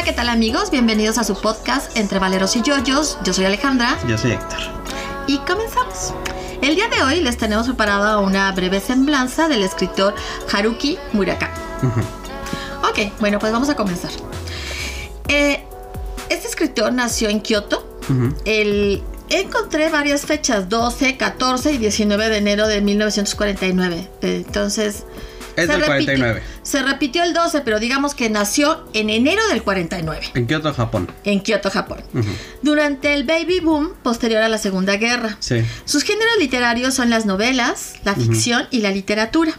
Hola, ¿qué tal amigos? Bienvenidos a su podcast Entre Valeros y Yoyos. Yo soy Alejandra. Yo soy Héctor. Y comenzamos. El día de hoy les tenemos preparada una breve semblanza del escritor Haruki Murakami. Ok, bueno, pues vamos a comenzar. Eh, este escritor nació en Kioto. el, encontré varias fechas, 12, 14 y 19 de enero de 1949. Entonces... Es del repitió- 49. Se repitió el 12, pero digamos que nació en enero del 49 En Kioto, Japón. en Kioto, Japón. Durante el baby boom posterior a la Segunda Guerra. Sí. Sus géneros literarios son las novelas, la ficción y la literatura.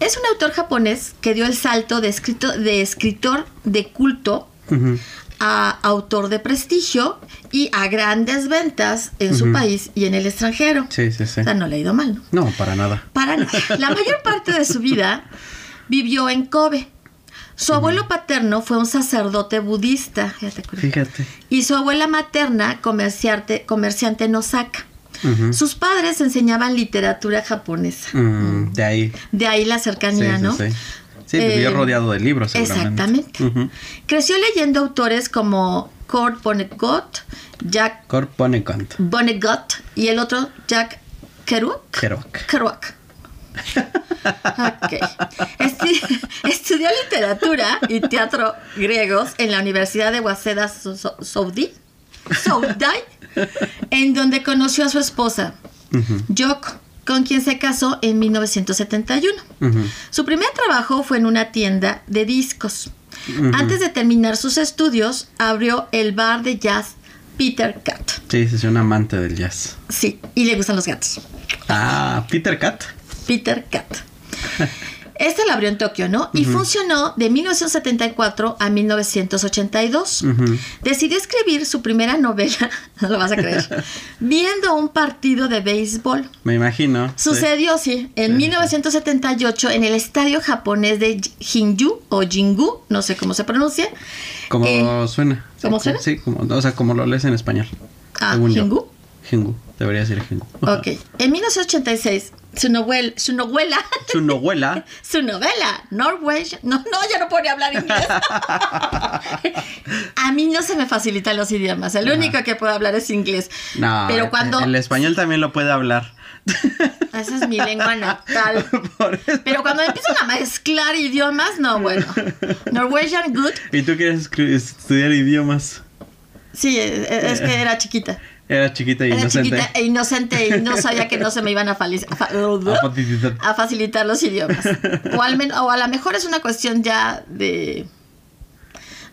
Es un autor japonés que dio el salto de, escrito- de escritor de culto a autor de prestigio y a grandes ventas en su país y en el extranjero. Sí, sí, sí. O sea, no le ha ido mal, ¿no? No, para nada. Para nada. La mayor parte de su vida vivió en Kobe. Su abuelo paterno fue un sacerdote budista, fíjate, y su abuela materna comerciante, comerciante en Osaka. Sus padres enseñaban literatura japonesa. Mm, de ahí. De ahí la Sí, cercanía, sí, ¿no? sí. Sí, vivió Eh, rodeado de libros, seguramente. Exactamente. Creció leyendo autores como Kurt Vonnegut, Jack Kurt Vonnegut. Vonnegut y el otro Jack Kerouac. Kerouac. Kerouac. Ok. Estudió literatura y teatro griegos en la Universidad de Waseda Saudi, Saudai, en donde conoció a su esposa, Ujú. Yoko, con quien se casó en 1971. Ujú. Su primer trabajo fue en una tienda de discos. Antes de terminar sus estudios, abrió el bar de jazz Peter Cat. Sí, sí, un amante del jazz. Sí, y le gustan los gatos. Ah, Peter Cat. Peter Cat. Este lo abrió en Tokio, ¿no? Y funcionó de 1974 a 1982. Ujú. Decidió escribir su primera novela, no lo vas a creer, viendo un partido de béisbol. Me imagino. sí. Sucedió, sí, en Sí, 1978 en el estadio japonés de Jinju o Jingu, no sé cómo se pronuncia. Como Eh, suena. ¿cómo Sí, suena? Sí, como, o sea, como lo lees en español. Ah, yo. Jingu. Debería decir Jingu. Ok, en 1986 su novela, su novela, Su novela. su novela, Norwegian, no, no, ya no puedo hablar inglés. A mí no se me facilitan los idiomas, el único que puedo hablar es inglés. No, Pero cuando, el español también lo puede hablar. esa es mi lengua natal. Pero cuando empiezan a mezclar idiomas, no, bueno. Norwegian good, Y tú quieres estudiar idiomas. sí, es, es que era chiquita. Era chiquita e Era inocente. chiquita e inocente y no sabía que no se me iban a, A facilitar. los idiomas. O, al men- o a lo mejor es una cuestión ya de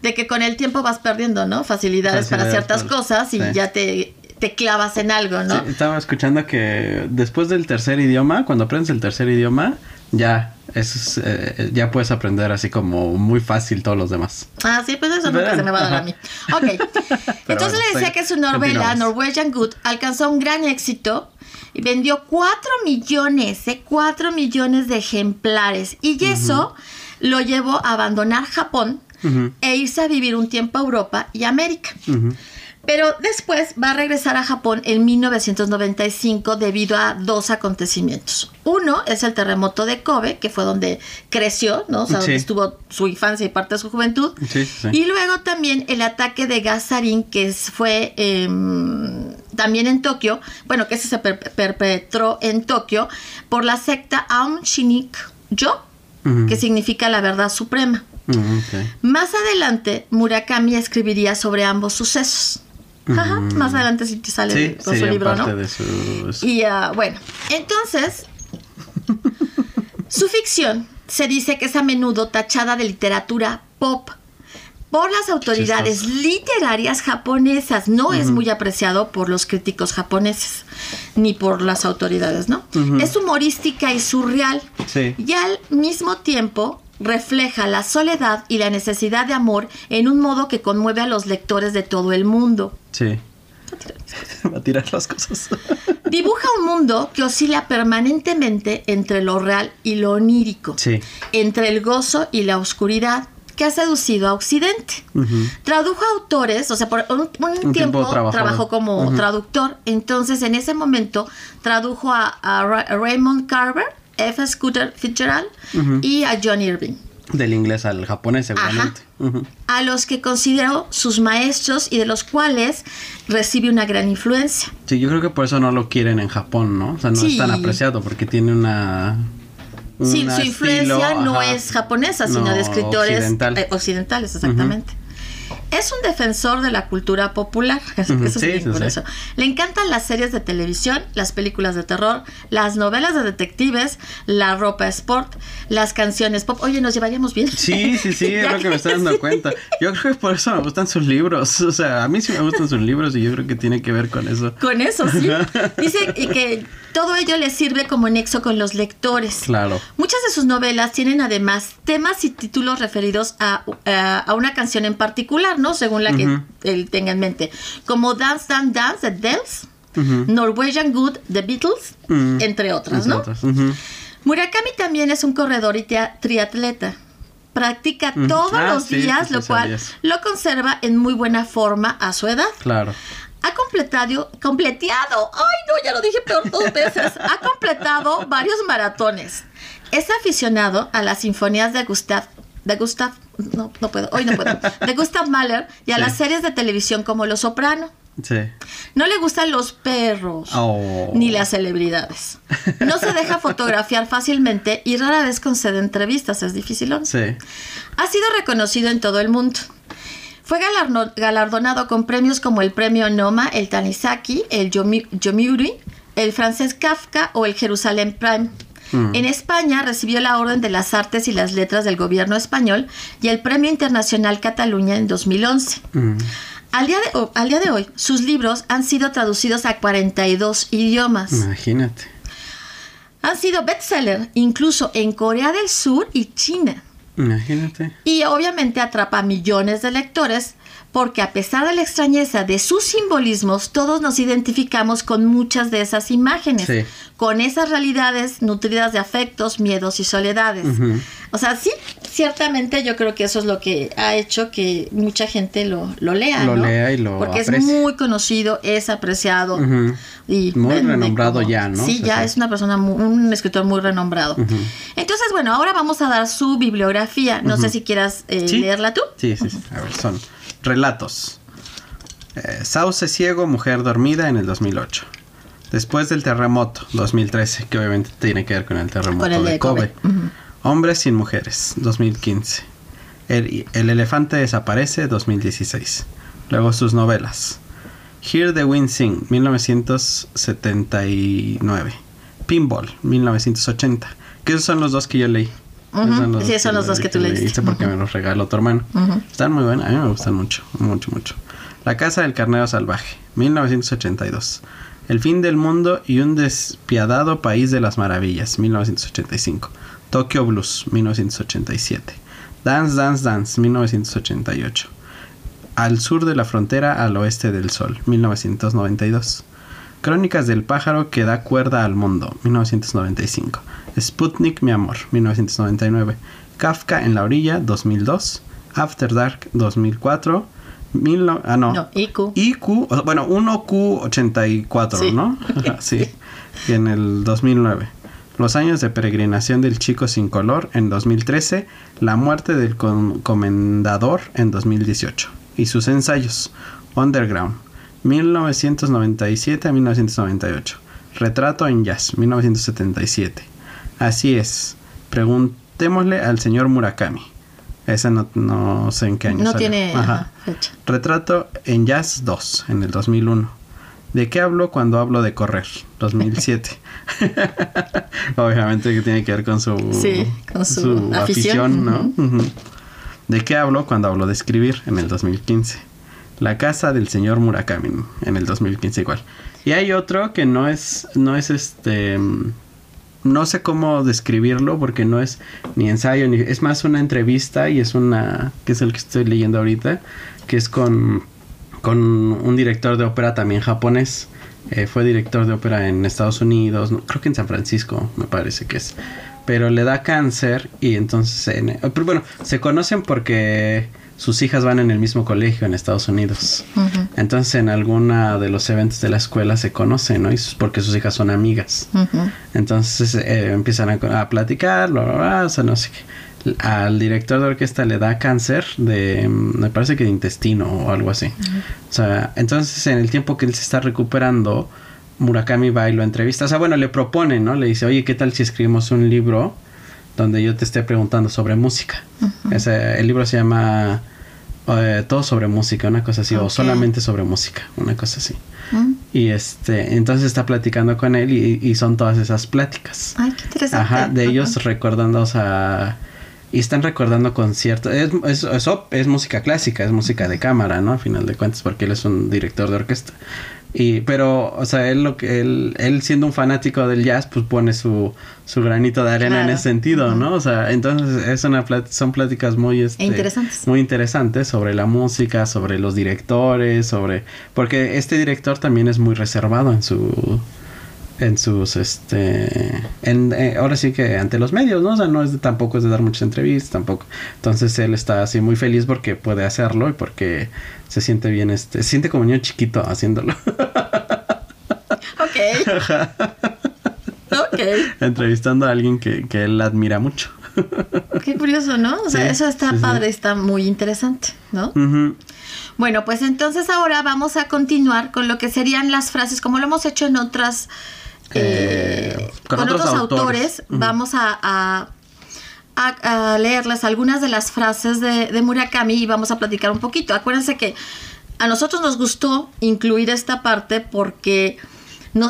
de que con el tiempo vas perdiendo, ¿no? Facilidades para ciertas cosas y sí. ya te, te clavas en algo, ¿no? Sí, estaba escuchando que después del tercer idioma, cuando aprendes el tercer idioma, ya es, eh, ya puedes aprender así como muy fácil todos los demás. Ah, sí, pues eso nunca se me va a dar a mí. Ok. Entonces bueno, le decía estoy- que su novela. Norwegian Good, alcanzó un gran éxito y vendió 4 millones, ¿eh? 4 millones de ejemplares. Y eso lo llevó a abandonar Japón e irse a vivir un tiempo a Europa y América. ujú. Pero después va a regresar a Japón en 1995 debido a dos acontecimientos. Uno es el terremoto de Kobe, que fue donde creció, ¿no? O sea, donde estuvo su infancia y parte de su juventud. Sí, sí, sí. Y luego también el ataque de gas sarín, que fue em, también en Tokio, bueno, que ese se per- perpetró en Tokio por la secta Aum Shinrikyo, Ujú. que significa la verdad suprema. Más adelante, Murakami escribiría sobre ambos sucesos. Ajá, Mm. más adelante sí te sale Sí, con su libro, parte ¿no? de su... Y ah, bueno, entonces, su ficción se dice que es a menudo tachada de literatura pop por las autoridades literarias japonesas. No es muy apreciado por los críticos japoneses, ni por las autoridades, ¿no? Es humorística y surreal. Sí. Y al mismo tiempo refleja la soledad y la necesidad de amor en un modo que conmueve a los lectores de todo el mundo. Sí. Va a tirar las cosas. Dibuja un mundo que oscila permanentemente entre lo real y lo onírico, Sí. entre el gozo y la oscuridad que ha seducido a Occidente. Ujú. Tradujo a autores, o sea, por un, un tiempo tiempo trabajó. como traductor, entonces en ese momento tradujo a, a Ra- Raymond Carver, F. Scooter Fitzgerald Ujú. y a John Irving. Del inglés al japonés, seguramente. Ujú. a los que considero sus maestros y de los cuales recibe una gran influencia. Sí, yo creo que por eso no lo quieren en Japón, ¿no? O sea, no Sí. es tan apreciado porque tiene una... Sí, una su influencia estilo, no ajá. es japonesa, sino No, de escritores occidental. eh, occidentales, exactamente. Es un defensor de la cultura popular, eso es sí, bien sí, curioso. Le encantan las series de televisión, las películas de terror, las novelas de detectives, la ropa sport, las canciones pop. Oye, nos llevaríamos bien. Sí, sí, sí, es lo que me estoy dando sí. cuenta. Yo creo que por eso me gustan sus libros. O sea, a mí sí me gustan sus libros y yo creo que tiene que ver con eso. Con eso, sí. Dice que todo ello le sirve como nexo con los lectores. Claro. Muchas de sus novelas tienen además temas y títulos referidos a, a- a una canción en particular, ¿no? Según la que él tenga en mente. Como Dance, Dance, Dance, The Dells. Norwegian Good, The Beatles, entre otras, ¿no? Murakami también es un corredor y triatleta. Practica todos Ah, los sí, días, lo cual sabías. lo conserva en muy buena forma a su edad. Claro. Ha completado, ay no, ya lo dije peor dos veces, ha completado varios maratones. Es aficionado a las sinfonías de Gustav, de Gustav, no, no puedo, hoy no puedo, de Gustav Mahler y a Sí. las series de televisión como Los Soprano. Sí. No le gustan los perros. Oh. Ni las celebridades. No se deja fotografiar fácilmente y rara vez concede entrevistas, es difícil. Sí. Ha sido reconocido en todo el mundo. Fue galardonado con premios como el premio Noma, el Tanizaki, el Yomi- Yomiuri, el francés Kafka o el Jerusalén Prime. Mm. En España recibió la Orden de las Artes y las Letras del gobierno español y el Premio Internacional Cataluña en 2011. Mm. Al día, de, al día de hoy, sus libros han sido traducidos a 42 idiomas. Imagínate. Han sido bestseller incluso en Corea del Sur y China. Imagínate. Y obviamente atrapa a millones de lectores porque a pesar de la extrañeza de sus simbolismos, todos nos identificamos con muchas de esas imágenes, Sí. con esas realidades nutridas de afectos, miedos y soledades. O sea, sí, ciertamente yo creo que eso es lo que ha hecho que mucha gente lo, lo lea. Lo ¿no? lea y lo Porque es muy conocido, es apreciado. Y Muy renombrado ya, ¿no? Sí, O sea, ya sí. es una persona, mu- un escritor muy renombrado. Entonces, bueno, ahora vamos a dar su bibliografía. No sé si quieras eh, Sí. leerla tú. Sí, sí, sí. A ver, son relatos. Eh, Sauce ciego, mujer dormida en el 2008. Después del terremoto, 2013, que obviamente tiene que ver con el terremoto Con el de, de Kobe. Kobe. Ujú. Hombres sin mujeres, 2015. El, el elefante desaparece, 2016. Luego sus novelas. Hear the Wind Sing, 1979. Pinball, 1980. Que esos son los dos que yo leí. Ujú, Esos sí, son los dos que tú leíste. porque Ujú. me los regaló tu hermano. Están muy buenos, a mí me gustan mucho, mucho, mucho. La Casa del Carnero Salvaje, 1982. El fin del mundo y un despiadado país de las maravillas, 1985. Tokyo Blues, 1987. Dance, Dance, Dance, 1988. Al sur de la frontera, al oeste del sol, 1992. Crónicas del pájaro que da cuerda al mundo, 1995. Sputnik, mi amor, 1999. Kafka en la orilla, 2002. After Dark, 2004. Mil no- ah, no. No, IQ. IQ, o- bueno, 1Q84, Sí. ¿no? sí. Y en el 2009. Los años de peregrinación del chico sin color en 2013. La muerte del comendador en 2018. Y sus ensayos. Underground. 1997 a 1998. Retrato en jazz. 1977. Así es. Preguntémosle al señor Murakami. Ese no, no sé en qué año No salió. tiene Ajá. fecha. Retrato en Jazz 2 en el 2001. ¿De qué hablo cuando hablo de correr? 2007. Obviamente que tiene que ver con su, Sí, con su afición. ¿no? ¿De qué hablo cuando hablo de escribir? En el 2015. La casa del señor Murakami en el 2015 igual. Y hay otro que no es no es este mm, no sé cómo describirlo porque no es ni ensayo ni es más una entrevista y es una que es el que estoy leyendo ahorita que es con con un director de ópera también japonés. Eh, fue director de ópera en Estados Unidos no, creo que en San Francisco me parece que es. Pero le da cáncer y entonces en- pero bueno se conocen porque sus hijas van en el mismo colegio en Estados Unidos entonces en alguna de los eventos de la escuela se conocen no y porque sus hijas son amigas entonces eh, empiezan a, a platicar, bla, bla, bla, o sea, no sé qué. al director de orquesta le da cáncer de, me parece que de intestino o algo así. O sea, entonces en el tiempo que él se está recuperando, Murakami va y lo entrevista. O sea, bueno, le propone, ¿no? Le dice, oye, ¿qué tal si escribimos un libro donde yo te esté preguntando sobre música? Ese, el libro se llama eh, Todo sobre música, una cosa así, o solamente sobre música, una cosa así. Mm. Y este, entonces está platicando con él y, son todas esas pláticas. Ay, qué interesante. Ajá, de ellos recordando, o sea, y están recordando conciertos. Es, es, es, es, música clásica, es música de cámara, ¿no? A final de cuentas, porque él es un director de orquesta. Y, pero, o sea, él, lo que, él, él siendo un fanático del jazz, pues pone su, su granito de arena en ese sentido, ¿no? O sea, entonces es una son pláticas muy, este, interesantes. muy interesantes sobre la música, sobre los directores, sobre... Porque este director también es muy reservado en su en sus este en, eh, ahora sí que ante los medios no o sea no es de, tampoco es de dar muchas entrevistas tampoco. Entonces él está así muy feliz porque puede hacerlo y porque se siente bien este se siente como un niño chiquito haciéndolo. Ok. Ok. Entrevistando a alguien que, que él admira mucho. Qué curioso no o sea eso está padre está muy interesante no Bueno, pues entonces ahora vamos a continuar con lo que serían las frases, como lo hemos hecho en otras eh, con, otros, autores, vamos a, a, leerles algunas de las frases de, Murakami y vamos a platicar un poquito. Acuérdense que a nosotros nos gustó incluir esta parte porque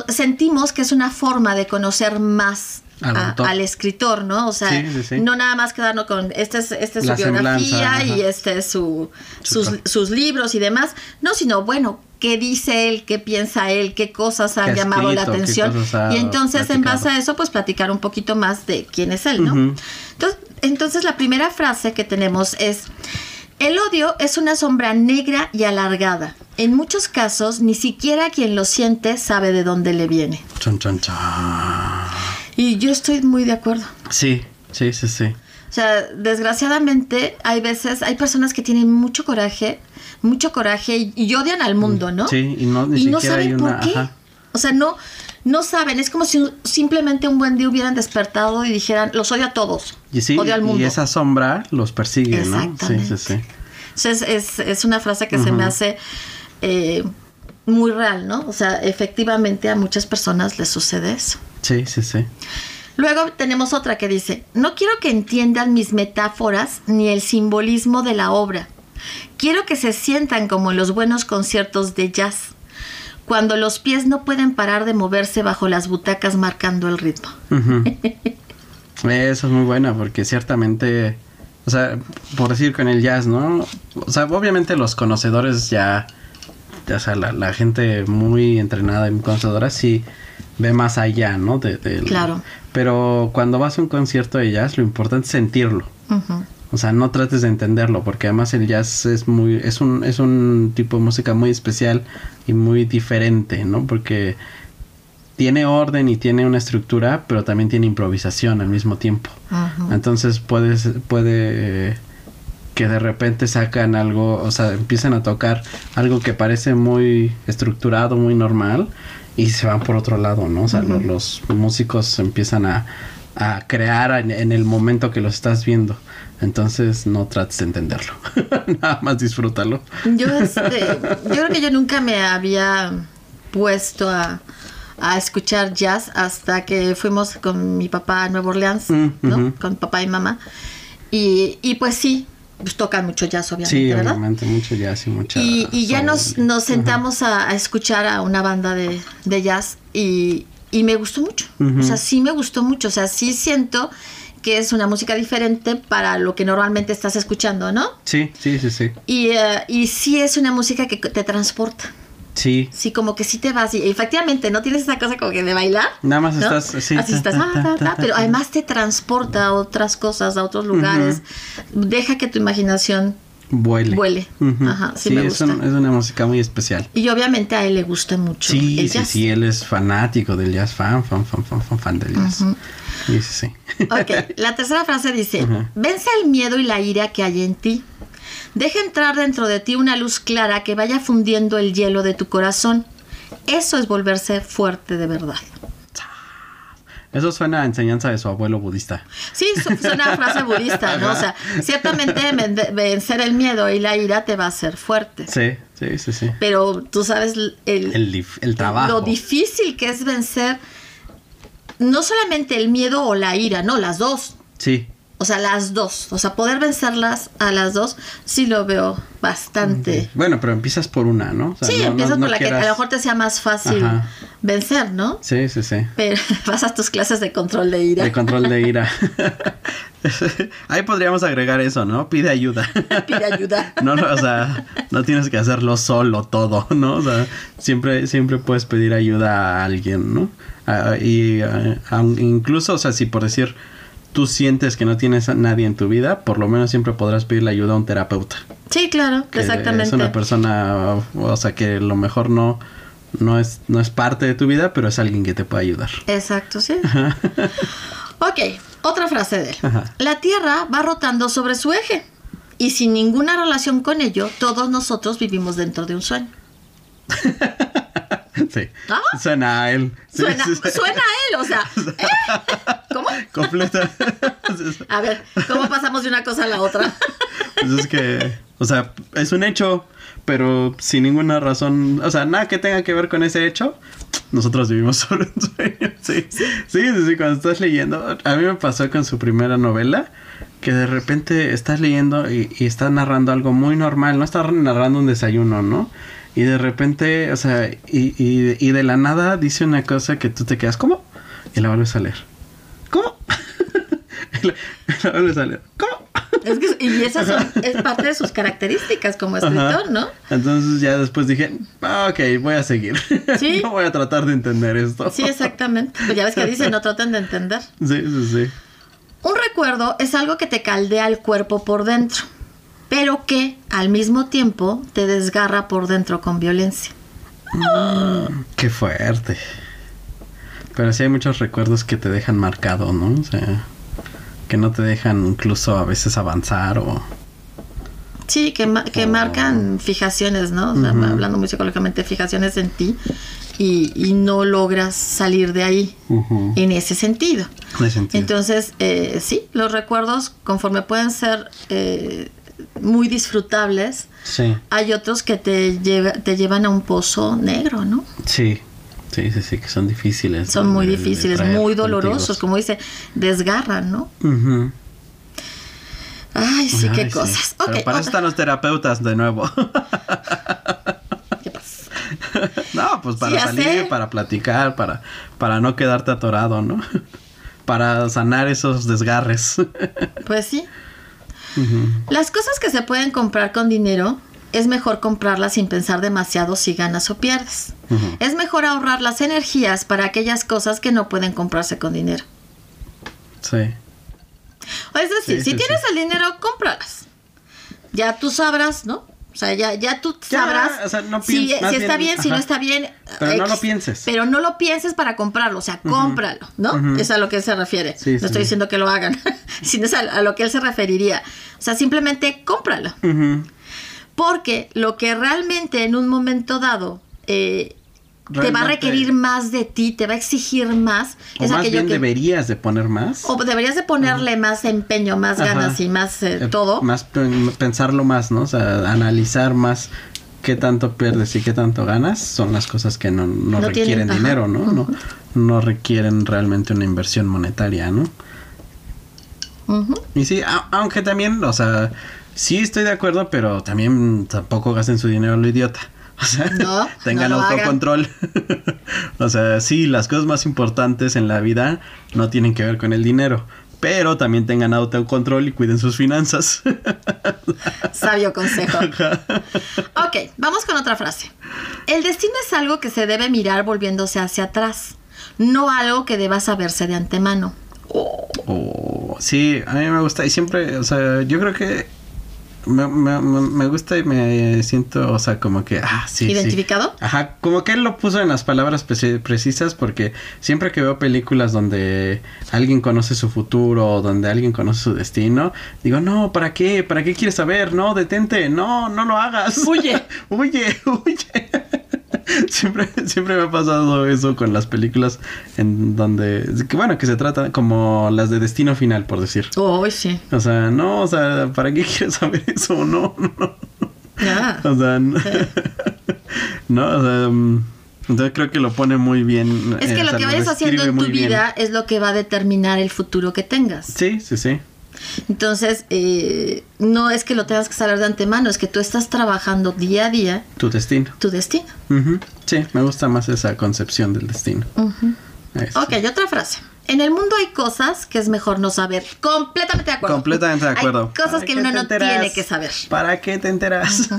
sentimos que es una forma de conocer más al, escritor, ¿no? O sea, no nada más quedarnos con esta es, su biografía y este es su, sus, sus, libros y demás, no, sino bueno, qué dice él, qué piensa él, qué cosas han llamado la atención. Y entonces, en base a eso, pues platicar un poquito más de quién es él, ¿no? entonces, entonces, la primera frase que tenemos es, el odio es una sombra negra y alargada. En muchos casos, ni siquiera quien lo siente sabe de dónde le viene. Y yo estoy muy de acuerdo. Sí, sí, sí, sí. O sea, desgraciadamente hay veces, hay personas que tienen mucho coraje, mucho coraje y, odian al mundo, ¿no? Sí, y no, y no saben por qué. O sea, no, no saben, es como si simplemente un buen día hubieran despertado y dijeran, los odio a todos. Y sí, odio al mundo. y esa sombra los persigue, ¿no? Sí, sí, sí. Entonces es, es una frase que se me hace eh, muy real, ¿no? O sea, efectivamente a muchas personas les sucede eso. Sí, sí, sí. Luego tenemos otra que dice, no quiero que entiendan mis metáforas ni el simbolismo de la obra. Quiero que se sientan como los buenos conciertos de jazz, cuando los pies no pueden parar de moverse bajo las butacas marcando el ritmo. Eso es muy buena porque ciertamente, o sea, por decir con el jazz, ¿no? O sea, obviamente los conocedores ya, ya o sea, la, la gente muy entrenada y muy conocedora sí ve más allá, ¿no? De, claro. Pero cuando vas a un concierto de jazz, lo importante es sentirlo. O sea, no trates de entenderlo, porque además el jazz es muy, es un, es un tipo de música muy especial y muy diferente, ¿no? Porque tiene orden y tiene una estructura, pero también tiene improvisación al mismo tiempo. Entonces puedes, puede que de repente sacan algo, o sea, empiezan a tocar algo que parece muy estructurado, muy normal, y se van por otro lado, ¿no? O sea, los, músicos empiezan a, crear en, el momento que lo estás viendo. Entonces no trates de entenderlo. Nada más disfrútalo. Yo, este, yo creo que yo nunca me había puesto a, escuchar jazz hasta que fuimos con mi papá a Nueva Orleans, mm, ¿no? Con papá y mamá. Y, y pues sí, pues tocan mucho jazz, obviamente. Sí, obviamente, mucho jazz y mucha. Y, ya nos, nos sentamos a, escuchar a una banda de, jazz y, me gustó mucho. O sea, sí me gustó mucho. O sea, sí siento que es una música diferente para lo que normalmente estás escuchando, ¿no? Sí, sí, sí, sí. Y, uh, y sí es una música que te transporta. Sí. Sí, como que sí te vas. Y efectivamente, no tienes esa cosa como que de bailar. Nada más estás. Sí, Así estás. pero además te transporta a otras cosas, a otros lugares. Deja que tu imaginación vuele. Vuele. Ajá, sí, me gusta. Es, es, una música muy especial. Y obviamente a él le gusta mucho. Sí, el sí, sí, él es fanático del jazz, fan, fan, fan, fan, fan, fan del jazz. Sí, sí, sí. Ok, la tercera frase dice: Vence el miedo y la ira que hay en ti. Deja entrar dentro de ti una luz clara que vaya fundiendo el hielo de tu corazón. Eso es volverse fuerte de verdad. Eso suena a enseñanza de su abuelo budista. Sí, su- suena a frase budista, ¿no? O sea, ciertamente ven- vencer el miedo y la ira te va a hacer fuerte. Sí, sí, sí, sí. Pero tú sabes el, el trabajo. lo difícil que es vencer no solamente el miedo o la ira, no, las dos. Sí. O sea, las dos. O sea, poder vencerlas a las dos, sí lo veo bastante. Bueno, pero empiezas por una, ¿no? O sea, Sí, no- empiezas no por la que a lo mejor te sea más fácil Ajá. vencer, ¿no? Sí, sí, sí. Pero vas a tus clases de control de ira. De control de ira. Ahí podríamos agregar eso, ¿no? Pide ayuda. Pide ayuda. No, no, o sea, no tienes que hacerlo solo todo, ¿no? O sea, siempre, siempre puedes pedir ayuda a alguien, ¿no? Y incluso, o sea, si por decir tú sientes que no tienes a nadie en tu vida, por lo menos siempre podrás pedirle ayuda a un terapeuta. Sí, claro, que exactamente. Es una persona, o sea, que lo mejor no, no es, no es parte de tu vida, pero es alguien que te puede ayudar. Exacto, sí. ok, otra frase de él. Ajá. La Tierra va rotando sobre su eje y sin ninguna relación con ello, todos nosotros vivimos dentro de un sueño. Sí. Ah. Suena a él. Sí, Suena, sí, sí. suena a él, o sea, ¿eh? ¿cómo? Completa. A ver, ¿cómo pasamos de una cosa a la otra? Pues es que, o sea, es un hecho, pero sin ninguna razón, o sea, nada que tenga que ver con ese hecho, nosotros vivimos sobre un sueño. Sí, sí, sí, sí, cuando estás leyendo, a mí me pasó con su primera novela, que de repente estás leyendo y, y está narrando algo muy normal, no está narrando un desayuno, ¿no? Y de repente, o sea, y, y, y de la nada dice una cosa que tú te quedas, ¿cómo? Y la vuelves a leer. ¿Cómo? y la, la vuelves a leer. ¿Cómo? Es que, y esas son, es parte de sus características como escritor, Ajá. ¿no? Entonces ya después dije, ah, ok, voy a seguir. Sí. no voy a tratar de entender esto. Sí, exactamente. Pues ya ves que dice, no traten de entender. Sí, sí, sí. Un recuerdo es algo que te caldea el cuerpo por dentro, pero que al mismo tiempo te desgarra por dentro con violencia. Qué fuerte. Pero sí hay muchos recuerdos que te dejan marcado, ¿no? O sea, que no te dejan incluso a veces avanzar o... Sí, que, ma- que marcan fijaciones, ¿no? O sea, hablando muy psicológicamente, fijaciones en ti y, y no logras salir de ahí en ese sentido. De sentido. Entonces, eh, sí, los recuerdos, conforme pueden ser eh, muy disfrutables, Sí, hay otros que te, lleva- te llevan a un pozo negro, ¿no? sí. Sí, sí, sí, que son difíciles. Son muy de- difíciles, muy dolorosos, contigo. como dice, desgarran, ¿no? Ujú. Ay, sí, qué cosas. Pero Ok, para eso están los terapeutas de nuevo. ¿Qué pasa? No, pues para Sí, salir, para platicar, para, para no quedarte atorado, ¿no? Para sanar esos desgarres. Pues sí. Las cosas que se pueden comprar con dinero es mejor comprarlas sin pensar demasiado si ganas o pierdes. Es mejor ahorrar las energías para aquellas cosas que no pueden comprarse con dinero. Sí. O Es decir, Sí, si tienes sí. el dinero, cómpralas. Ya tú sabrás, ¿no? O sea, ya, ya tú Ya, sabrás o sea, no si, si está bien, bien, si no está bien. Pero no lo pienses. Pero no lo pienses para comprarlo, o sea, cómpralo, ¿no? Ujú. Es a lo que él se refiere. Sí, no sí. estoy diciendo que lo hagan, sino es a, a lo que él se referiría. O sea, simplemente cómpralo. Porque lo que realmente en un momento dado eh, te va a requerir más de ti, te va a exigir más, O es más aquello bien que... deberías de poner más. O deberías de ponerle más empeño, más Ajá. ganas y más eh, Eh, todo. Más pen- pensarlo más, ¿no? O sea, analizar más qué tanto pierdes y qué tanto ganas son las cosas que no, no No requieren tienen- dinero, ¿no? ¿no? No requieren realmente una inversión monetaria, ¿no? Ujú. Y sí, a- aunque también, o sea, sí estoy de acuerdo, pero también tampoco gasten su dinero a lo idiota. O sea, No, tengan no autocontrol. o sea, sí, las cosas más importantes en la vida no tienen que ver con el dinero. Pero también tengan autocontrol y cuiden sus finanzas. Sabio consejo. ok, vamos con otra frase. El destino es algo que se debe mirar volviéndose hacia atrás, no algo que deba saberse de antemano. Oh, sí, a mí me gusta y siempre, o sea, yo creo que me, me- me- gusta y me siento, o sea, como que, ah, sí. sí. ¿Identificado? Ajá, como que él lo puso en las palabras preci- precisas porque siempre que veo películas donde alguien conoce su futuro o donde alguien conoce su destino, digo, no, ¿para qué? ¿Para qué quieres saber? No, detente, no, no lo hagas. Huye. huye, huye. siempre, siempre me ha pasado eso con las películas en donde, que bueno, que se trata como las de Destino Final, por decir. Oh, sí. O sea, no, o sea, ¿para qué quieres saber eso? No, no. Ah. O sea, no, no, o sea, mm, entonces creo que lo pone muy bien. Es eh, que o lo que vayas haciendo en tu muy bien. vida es lo que va a determinar el futuro que tengas. Sí, sí, sí. Entonces, eh, no es que lo tengas que saber de antemano, es que tú estás trabajando día a día Tu destino. tu destino. Sí, me gusta más esa concepción del destino. Eso. Ok, otra frase. En el mundo hay cosas que es mejor no saber. Completamente de acuerdo. Completamente de acuerdo. Hay cosas ¿Para que uno te no tiene que saber. ¿Para qué te enteras?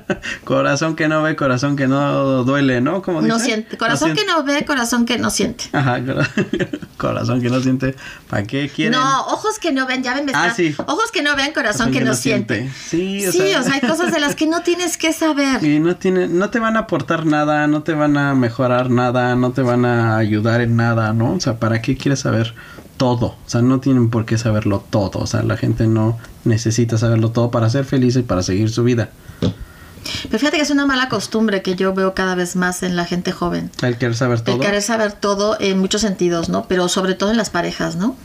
corazón que no ve, corazón que no duele, ¿no? Como No dice? siente. Corazón que no ve, corazón que no siente. Ajá, cora- corazón que no siente. ¿Para qué quieren? No, ojos que no ven, ya ven, Ah, sí. Ojos que no ven, corazón, que, no siente. Sí, o Sí, sea. o sea, hay cosas de las que no tienes que saber. Y no tiene, no te van a aportar nada, no te van a mejorar nada, no te van a ayudar en nada, ¿no? O sea, ¿para qué quieres saber todo? O sea, no tienen por qué saberlo todo. O sea, la gente no necesita saberlo todo para ser feliz y para seguir su vida. Pero fíjate que es una mala costumbre que yo veo cada vez más en la gente joven. El querer saber todo. El querer saber todo en muchos sentidos, ¿no? Pero sobre todo en las parejas, ¿no?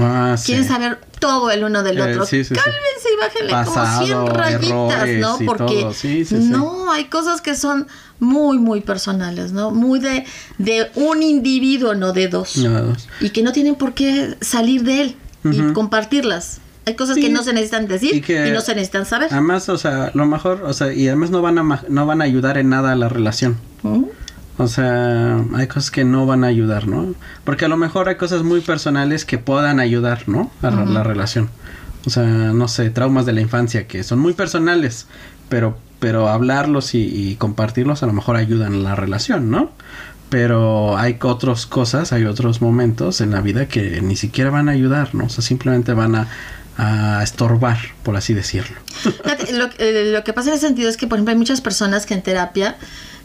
Ah, sí. Quieren saber todo el uno del Eh, otro. sí, sí, sí. Cálmense y bájenle Pasado, como 100 rayitas, ¿no? Porque no, hay cosas que son muy, muy personales, ¿no? Muy de, de un individuo, no de dos. No, dos. Y que no tienen por qué salir de él y compartirlas. Hay cosas Sí. que no se necesitan decir Y no se necesitan saber. Además, o sea, lo mejor, o sea, y además no van a no van a ayudar en nada a la relación. ¿Mm? O sea, hay cosas que no van a ayudar, ¿no? Porque a lo mejor hay cosas muy personales que puedan ayudar, ¿no? A la- la relación. O sea, no sé, traumas de la infancia que son muy personales, pero, pero hablarlos y, y compartirlos a lo mejor ayudan a la relación, ¿no? Pero hay otras cosas, hay otros momentos en la vida que ni siquiera van a ayudar, ¿no? O sea, simplemente van a, a estorbar, por así decirlo. Lo, eh, lo que pasa en ese sentido es que, por ejemplo, hay muchas personas que en terapia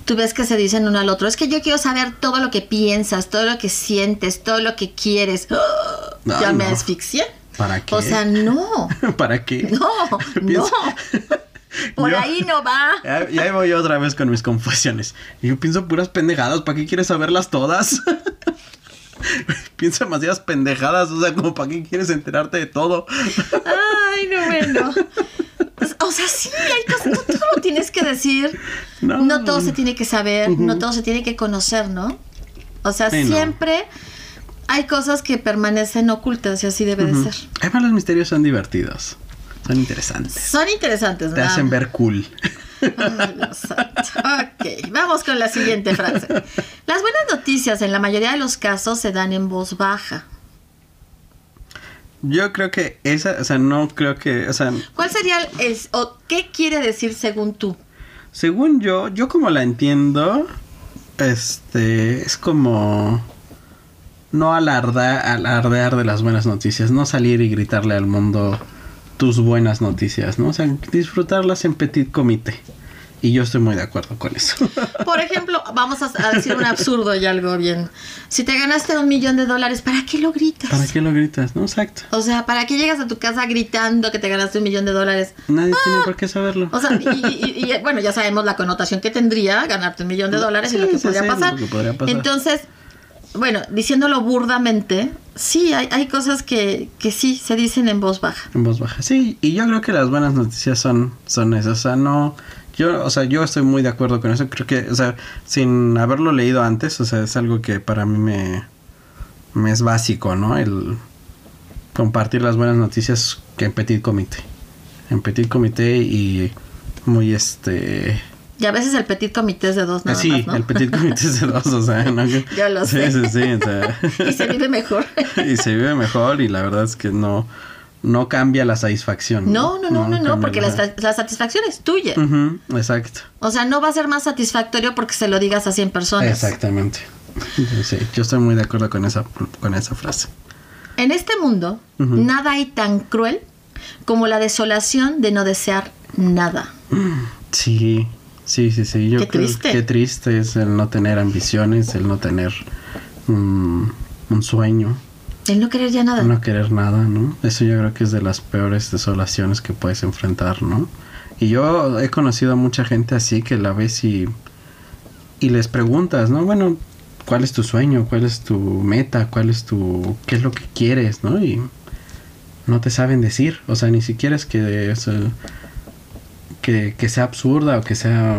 tú ves que se dicen uno al otro, es que yo quiero saber todo lo que piensas, todo lo que sientes, todo lo que quieres. ¡Ah! ya Ay, me no. asfixié. ¿Para qué? O sea, no, ¿Para qué? no, no. Por Yo- ahí no va. Ya, ya voy otra vez con mis confesiones. Yo pienso puras pendejadas. ¿Para qué quieres saberlas todas? pienso demasiadas pendejadas. O sea, como para qué quieres enterarte de todo. Ay, no, bueno. Pues, O sea, sí, hay cosas, no todo lo tienes que decir. No. No, todo se tiene que saber, no todo se tiene que conocer, ¿no? O sea, Sí, no. siempre hay cosas que permanecen ocultas y así debe de ser. Además, los misterios son divertidos. Son interesantes. Son interesantes, Te hacen ver cool. Ay, Dios santo. Ok, vamos con la siguiente frase. Las buenas noticias en la mayoría de los casos se dan en voz baja. Yo creo que esa, o sea, no creo que, o sea, ¿Cuál sería el, es- o qué quiere decir según tú? según yo, yo como la entiendo, este, es como no alardear de las buenas noticias, no salir y gritarle al mundo tus buenas noticias, ¿no? O sea, disfrutarlas en petit comité. Y yo estoy muy de acuerdo con eso. Por ejemplo, vamos a, a decir un absurdo y algo bien. Si te ganaste un millón de dólares, ¿para qué lo gritas? ¿Para qué lo gritas? ¿No? Exacto. O sea, ¿para qué llegas a tu casa gritando que te ganaste un millón de dólares? Nadie tiene por qué saberlo. O sea, y, y- y- bueno, ya sabemos la connotación que tendría ganarte un millón de dólares y Sí, lo que sí, podría sí, pasar. lo que podría pasar. Entonces, bueno, diciéndolo burdamente, sí, hay, hay cosas que, que sí se dicen en voz baja. En voz baja. Sí, y yo creo que las buenas noticias son, son esas. O sea, no. Yo, o sea, yo estoy muy de acuerdo con eso. Creo que, o sea, sin haberlo leído antes, o sea, es algo que para mí me, me es básico, ¿no? El compartir las buenas noticias que en petit comité. En petit comité y muy este. Y a veces el petit comité es de dos nada sí, más, ¿no? el petit comité es de dos, o sea, ¿no? Yo lo sí, sé. Sí, sí, o sea. y se vive mejor. y se vive mejor y la verdad es que no no cambia la satisfacción. No, no, no, no, no, porque la, la- sa- la satisfacción es tuya. Exacto. O sea, no va a ser más satisfactorio porque se lo digas a 100 personas. Exactamente. Sí, yo estoy muy de acuerdo con esa con esa frase. En este mundo, nada hay tan cruel como la desolación de no desear nada. Sí, sí, sí, sí. Yo Qué creo triste. Qué triste es el no tener ambiciones, el no tener mm, un sueño, El no querer ya nada. no querer nada, ¿no? Eso yo creo que es de las peores desolaciones que puedes enfrentar, ¿no? Y yo he conocido a mucha gente así que la ves y y les preguntas, ¿no? Bueno, ¿cuál es tu sueño? ¿Cuál es tu meta? ¿Cuál es tu... qué es lo que quieres? ¿No? Y no te saben decir. O sea, ni siquiera es que, que, que sea absurda o que sea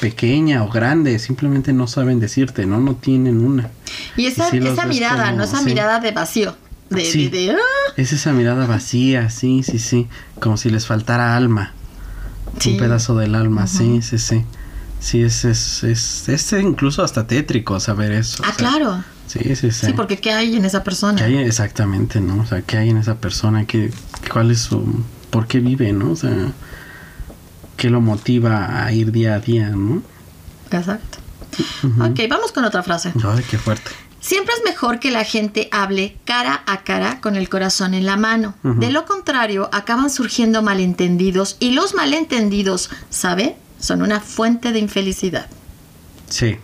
pequeña o grande, simplemente no saben decirte, ¿no? No tienen una. Y esa, esa mirada, ¿no? Esa mirada de vacío. De, de, ¡ah! Es esa mirada vacía, sí, sí, sí. Como si les faltara alma. Un pedazo del alma, sí, sí, sí. Sí, es, es, es, es, incluso hasta tétrico saber eso. Ah, claro. Sí, sí, sí. Sí, porque ¿qué hay en esa persona? ¿Qué hay exactamente, no? O sea, ¿qué hay en esa persona? ¿Qué, ¿Cuál es su... ¿Por qué vive, no? O sea, ¿qué lo motiva a ir día a día, no? Exacto. Ok, vamos con otra frase. Ay, qué fuerte. Siempre es mejor que la gente hable cara a cara con el corazón en la mano. De lo contrario, acaban surgiendo malentendidos y los malentendidos, ¿sabe? Son una fuente de infelicidad. Sí.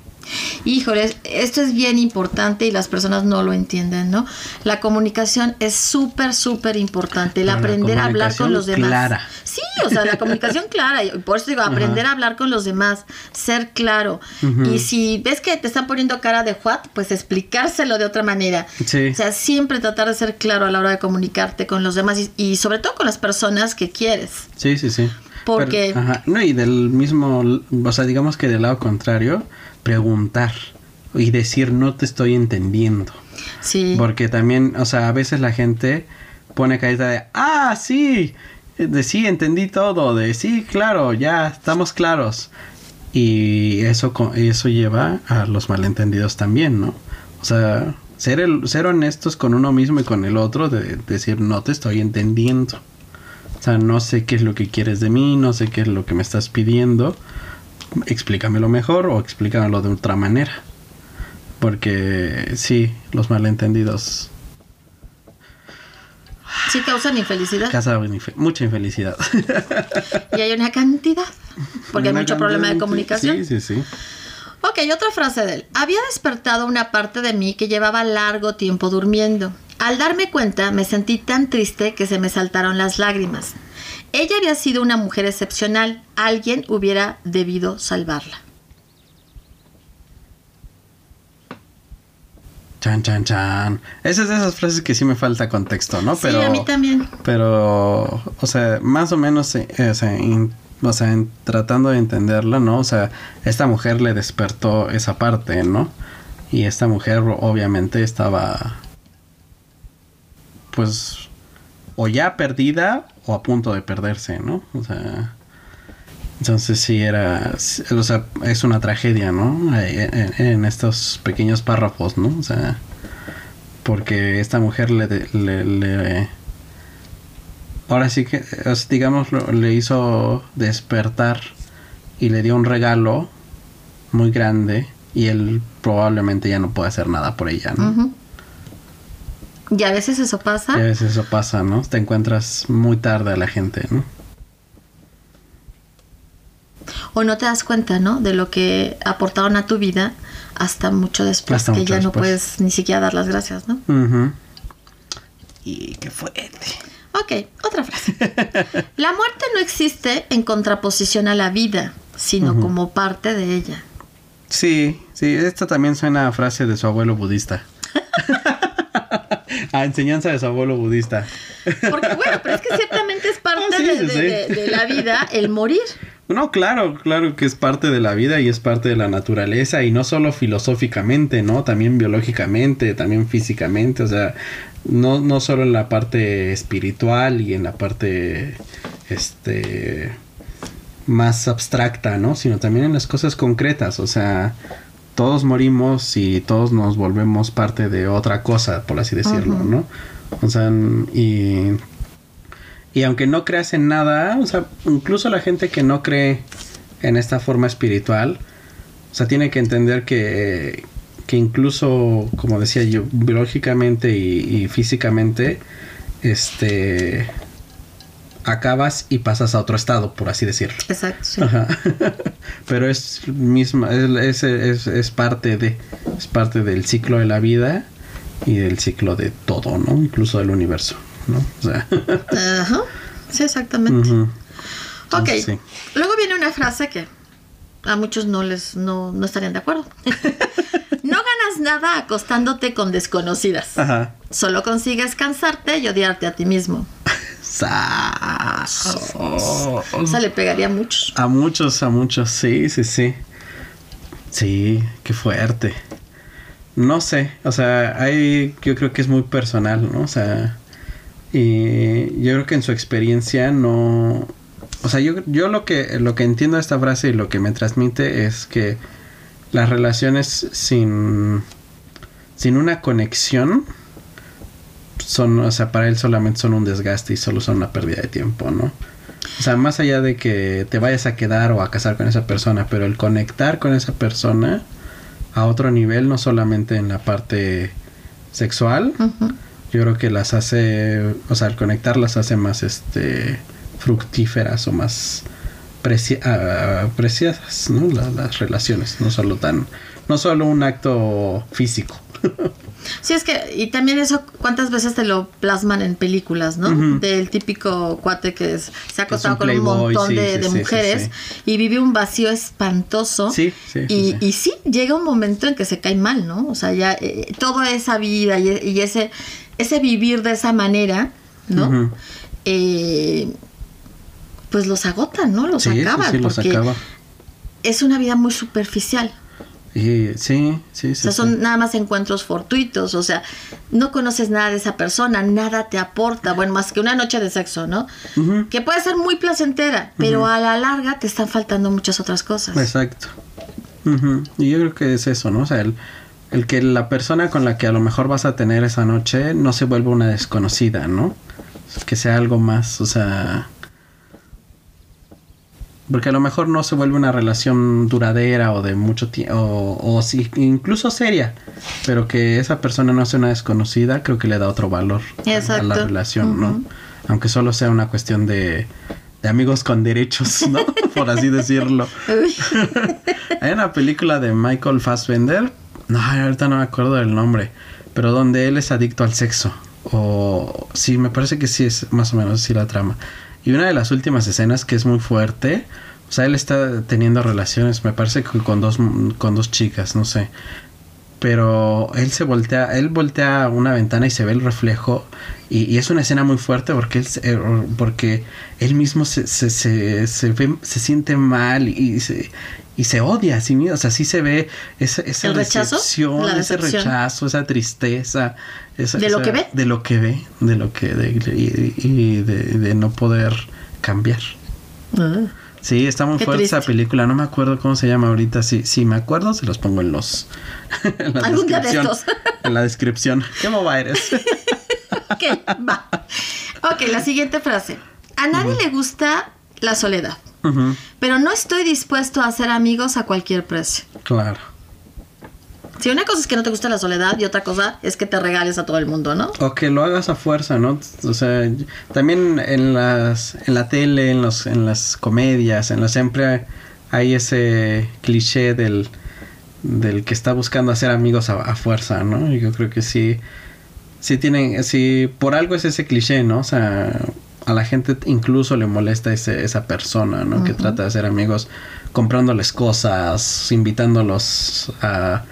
Híjole, esto es bien importante y las personas no lo entienden, ¿no? La comunicación es súper, súper importante. El aprender a hablar con los demás. Clara. Sí, o sea, la comunicación clara. Por eso digo, aprender a hablar con los demás, ser claro. Y si ves que te están poniendo cara de what, pues explicárselo de otra manera. Sí. O sea, siempre tratar de ser claro a la hora de comunicarte con los demás y, y sobre todo con las personas que quieres. Sí, sí, sí. Porque... ajá. No, y del mismo, o sea, digamos que del lado contrario, preguntar y decir no te estoy entendiendo. Sí. Porque también, o sea, a veces la gente pone carita de, ah, sí, de sí, entendí todo, de sí, claro, ya estamos claros. Y eso, eso lleva a los malentendidos también, ¿no? O sea, ser, el, ser honestos con uno mismo y con el otro, de decir no te estoy entendiendo. O sea, no sé qué es lo que quieres de mí, no sé qué es lo que me estás pidiendo. Explícamelo mejor o explícamelo de otra manera. Porque sí, los malentendidos. Sí causan infelicidad. Causan mucha infelicidad. y hay una cantidad. Porque hay mucho problema de comunicación. Sí, sí, sí. Ok, otra frase de él. Había despertado una parte de mí que llevaba largo tiempo durmiendo. Al darme cuenta, me sentí tan triste que se me saltaron las lágrimas. Ella había sido una mujer excepcional. Alguien hubiera debido salvarla. Chan, chan, chan. Esa es de esas frases que sí me falta contexto, ¿no? Pero, sí, a mí también. Pero, o sea, más o menos, eh, o sea, o sea en, tratando de entenderla, ¿no? O sea, esta mujer le despertó esa parte, ¿no? Y esta mujer obviamente estaba, pues, o ya perdida o a punto de perderse, ¿no? O sea, entonces sí era, o sea, es una tragedia, ¿no? En, estos pequeños párrafos, ¿no? O sea, porque esta mujer le, le, ahora sí que, digamos, le hizo despertar y le dio un regalo muy grande y él probablemente ya no puede hacer nada por ella, ¿no? Y a veces eso pasa. Y a veces eso pasa, ¿no? Te encuentras muy tarde a la gente, ¿no? O no te das cuenta, ¿no? De lo que aportaron a tu vida hasta mucho después, que ya no puedes ni siquiera dar las gracias, ¿no? Y qué fuerte. Ok, otra frase. la muerte no existe en contraposición a la vida, sino como parte de ella. Sí, sí, esta también suena a frase de su abuelo budista. a enseñanza de su abuelo budista. Porque bueno, pero es que ciertamente es parte ah, de, la vida el morir. No, claro, claro que es parte de la vida y es parte de la naturaleza y no solo filosóficamente, ¿no? También biológicamente, también físicamente, o sea, no, no solo en la parte espiritual y en la parte, este, más abstracta, ¿no? Sino también en las cosas concretas, o sea, todos morimos y todos nos volvemos parte de otra cosa, por así decirlo, ¿no? O sea, y, y aunque no creas en nada, o sea, incluso la gente que no cree en esta forma espiritual, o sea, tiene que entender que, que incluso, como decía yo, biológicamente y, y físicamente, este acabas y pasas a otro estado, por así decirlo. Exacto. Pero es misma, es, es, es, parte de, es parte del ciclo de la vida y del ciclo de todo, ¿no? Incluso del universo, ¿no? O sea. Ajá. Sí, exactamente. ok. Luego viene una frase que a muchos no les no, no estarían de acuerdo. no ganas nada acostándote con desconocidas. Ajá. Solo consigues cansarte y odiarte a ti mismo. Sas. Eso le pegaría a muchos. A muchos, a muchos, sí, sí, sí. Sí, qué fuerte. No sé, o sea, hay, yo creo que es muy personal, ¿no? O sea, y yo creo que en su experiencia no, o sea, yo, yo lo que lo que entiendo de esta frase y lo que me transmite es que las relaciones sin sin una conexión son, o sea, para él solamente son un desgaste y solo son una pérdida de tiempo, ¿no? O sea, más allá de que te vayas a quedar o a casar con esa persona, pero el conectar con esa persona a otro nivel, no solamente en la parte sexual, yo creo que las hace, o sea, el conectar las hace más, este, fructíferas o más ah, preciadas, ¿no? las relaciones, no solo tan, no solo un acto físico. Sí, es que, y también eso, ¿cuántas veces te lo plasman en películas, no? Del típico cuate que se ha acostado con un montón de, mujeres y vive un vacío espantoso. Sí, sí. Y, y, sí, llega un momento en que se cae mal, ¿no? O sea, ya eh, toda esa vida y, ese, ese vivir de esa manera, ¿no? eh, pues los agotan, ¿no? Los acaban. Sí, los acaba. Es una vida muy superficial. Y, sí, sí, sí. O sea, son nada más encuentros fortuitos, o sea, no conoces nada de esa persona, nada te aporta, bueno, más que una noche de sexo, ¿no? Que puede ser muy placentera, pero a la larga te están faltando muchas otras cosas. Exacto. Y yo creo que es eso, ¿no? O sea, el, el que la persona con la que a lo mejor vas a tener esa noche no se vuelva una desconocida, ¿no? Que sea algo más, o sea, porque a lo mejor no se vuelve una relación duradera o de mucho tiempo, o, o sí, incluso seria, pero que esa persona no sea una desconocida, creo que le da otro valor a la relación, ¿no? Aunque solo sea una cuestión de, de amigos con derechos, ¿no? Por así decirlo. Hay una película de Michael Fassbender, no, ahorita no me acuerdo del nombre, pero donde él es adicto al sexo. O sí, me parece que sí es más o menos así la trama y una de las últimas escenas que es muy fuerte, o sea, él está teniendo relaciones, me parece que con dos, con dos chicas, no sé. Pero él se voltea, él voltea una ventana y se ve el reflejo. Y, es una escena muy fuerte porque él, eh, porque él mismo se, se, se, se, ve, se siente mal y se, y se odia a sí mismo. O sea, sí se ve esa, esa decepción, ese rechazo, esa tristeza. ¿De lo que ve? De lo que ve, de lo que. De, y, de, no poder cambiar. Ah. sí, está muy fuerte esa película. No me acuerdo cómo se llama ahorita. Si, sí, me acuerdo, se los pongo en los. en la Algún día de estos. en la descripción. ¿Qué moba eres? ok, va. Ok, la siguiente frase. A nadie le gusta la soledad. Pero no estoy dispuesto a hacer amigos a cualquier precio. Claro. Si una cosa es que no te gusta la soledad y otra cosa es que te regales a todo el mundo, ¿no? O que lo hagas a fuerza, ¿no? O sea, también en las en la tele, en los en las comedias, en la siempre hay ese cliché del del que está buscando hacer amigos a, a fuerza, ¿no? Y yo creo que sí sí tienen sí por algo es ese cliché, ¿no? O sea, a la gente incluso le molesta ese, esa persona, ¿no? Que trata de hacer amigos comprándoles cosas, invitándolos a,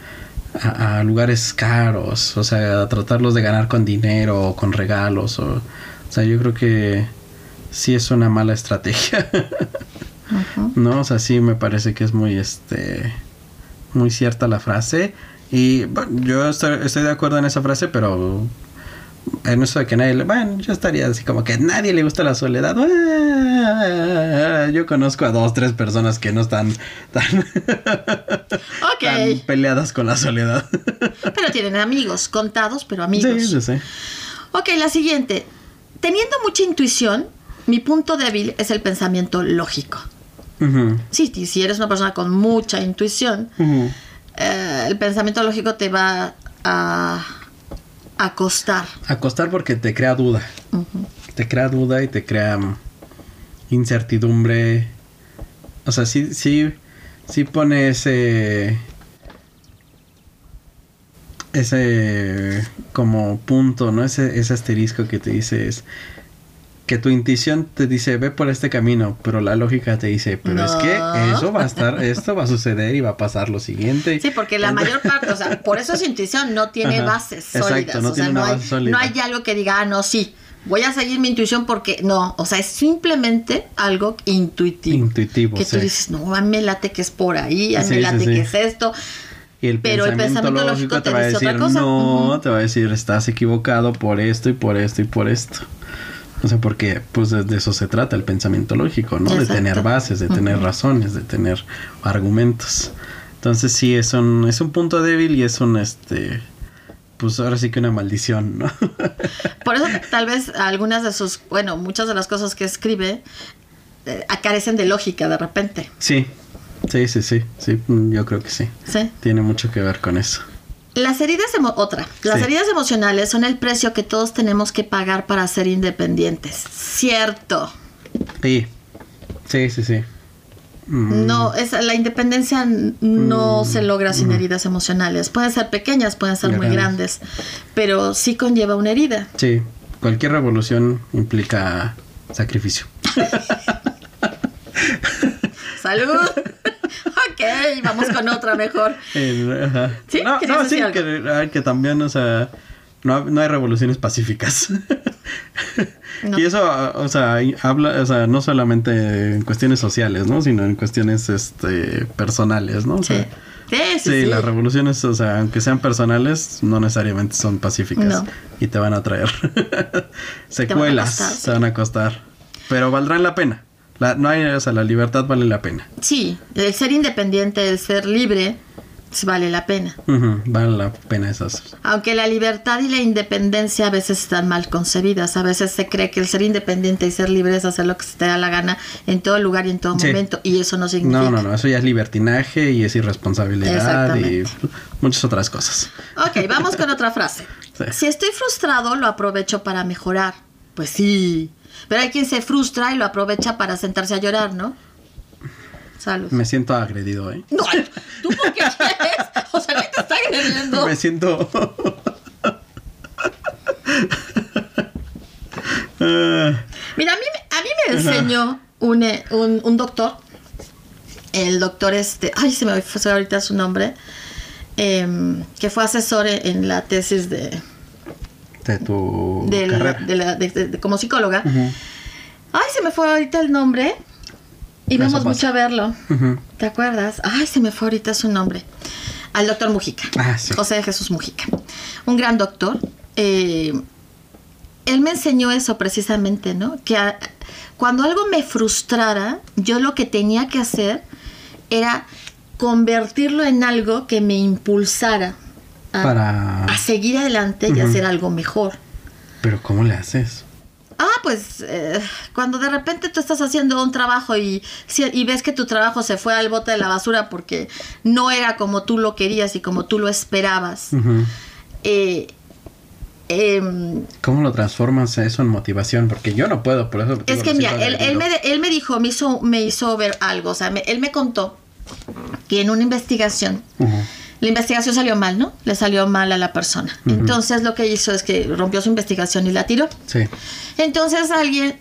a, lugares caros, o sea, a tratarlos de ganar con dinero o con regalos. O, o sea, yo creo que sí es una mala estrategia. ¿No? O sea, sí me parece que es muy, este, muy cierta la frase. Y bueno, yo estoy, estoy de acuerdo en esa frase, pero en eso de que nadie le, bueno, yo estaría así como que a nadie le gusta la soledad. Yo conozco a dos, tres personas que no están tan, peleadas con la soledad. pero tienen amigos, contados, pero amigos. Sí, sí, sí. Ok, la siguiente. Teniendo mucha intuición, mi punto débil es el pensamiento lógico. Sí, si eres una persona con mucha intuición, eh, el pensamiento lógico te va a Acostar. Acostar porque te crea duda. Te crea duda y te crea mm, incertidumbre. O sea, sí, sí, sí pone ese. Ese como punto, ¿no? Ese, ese asterisco que te dice es. Que tu intuición te dice ve por este camino, pero la lógica te dice, pero es que eso va a estar, esto va a suceder y va a pasar lo siguiente. Sí, porque la mayor parte, o sea, por eso su intuición no tiene Ajá, bases exacto, sólidas. no o sea, tiene una no hay, base sólida. no hay algo que diga, ah, no, sí, voy a seguir mi intuición porque no. O sea, es simplemente algo intuitivo. Intuitivo, Que tú sí. dices, no, a mí me late que es por ahí, a mí Sí, me sí, late sí. que es esto. Y el Pero el pensamiento, pensamiento lógico lógico te te va a decir, otra cosa. no, te va a decir, estás equivocado por esto y por esto y por esto. O sea, porque pues de de eso se trata el pensamiento lógico, ¿no? De tener bases, de tener razones, de tener argumentos. Entonces sí, es un, es un punto débil y es un, este, pues ahora sí que una maldición, ¿no? Por eso tal vez algunas de sus, bueno, muchas de las cosas que escribe eh, carecen de lógica de repente. sí, sí, sí, sí, sí, yo creo que sí. ¿sí? Tiene mucho que ver con eso. Las heridas, otra, las Sí. heridas emocionales son el precio que todos tenemos que pagar para ser independientes. Cierto. Sí, sí, sí, sí. Mm, No, es, la independencia no se logra sin heridas emocionales. Pueden ser pequeñas, pueden ser muy Grandes. grandes, pero sí conlleva una herida. Sí, cualquier revolución implica sacrificio. ¡Salud! ok, vamos con otra mejor. Eh, ajá. ¿Sí? No, ¿Querías no, sí, que, que también, o sea, no, no hay revoluciones pacíficas. No. Y eso, o sea, habla, o sea, no solamente en cuestiones sociales, ¿no? Sino en cuestiones, este, personales, ¿no? O Sí. sea, Sí, sí, sí, sí. las revoluciones, o sea, aunque sean personales, no necesariamente son pacíficas. No. Y te van a traer secuelas, te van a costar. Pero valdrán la pena. La, no hay, o sea, la libertad vale la pena. Sí, el ser independiente, el ser libre, pues, vale la pena. Vale la pena esas. Aunque la libertad y la independencia a veces están mal concebidas, a veces se cree que el ser independiente y ser libre es hacer lo que se te da la gana en todo lugar y en todo Sí. momento, y eso no significa. No, no, no, eso ya es libertinaje y es irresponsabilidad y muchas otras cosas. Ok, vamos con otra frase. Sí. Si estoy frustrado, lo aprovecho para mejorar. Pues sí. Pero hay quien se frustra y lo aprovecha para sentarse a llorar, ¿no? Salud. Me siento agredido, ¿eh? No, ¿tú por qué quieres? O sea, ¿qué te está agrediendo? Me siento... Mira, a mí, me- a mí me enseñó un, eh, un, un doctor, el doctor este, ay, se me fue ahorita su nombre, em, que fue asesor en la tesis de, de tu de, carrera. de la- de- de- de- como psicóloga. Ay, se me fue ahorita el nombre. Y vamos mucho a verlo. ¿Te acuerdas? Ay, se me fue ahorita su nombre. Al doctor Mujica. Ah, sí. José de Jesús Mujica. Un gran doctor. Eh, él me enseñó eso precisamente, ¿no? Que a- cuando algo me frustrara, yo lo que tenía que hacer era convertirlo en algo que me impulsara a, Para... a seguir adelante y hacer algo mejor. Pero ¿cómo le haces? Ah, pues eh, cuando de repente tú estás haciendo un trabajo y, ves que tu trabajo se fue al bote de la basura porque no era como tú lo querías y como tú lo esperabas, eh, em, ¿Cómo lo transformas eso en motivación? Porque yo no puedo, por eso... es que mira, él, él me, él me dijo, me hizo, me hizo ver algo, o sea, me- él me contó que en una investigación. La investigación salió mal, ¿no? Le salió mal a la persona. Entonces lo que hizo es que rompió su investigación y la tiró. Sí. Entonces alguien,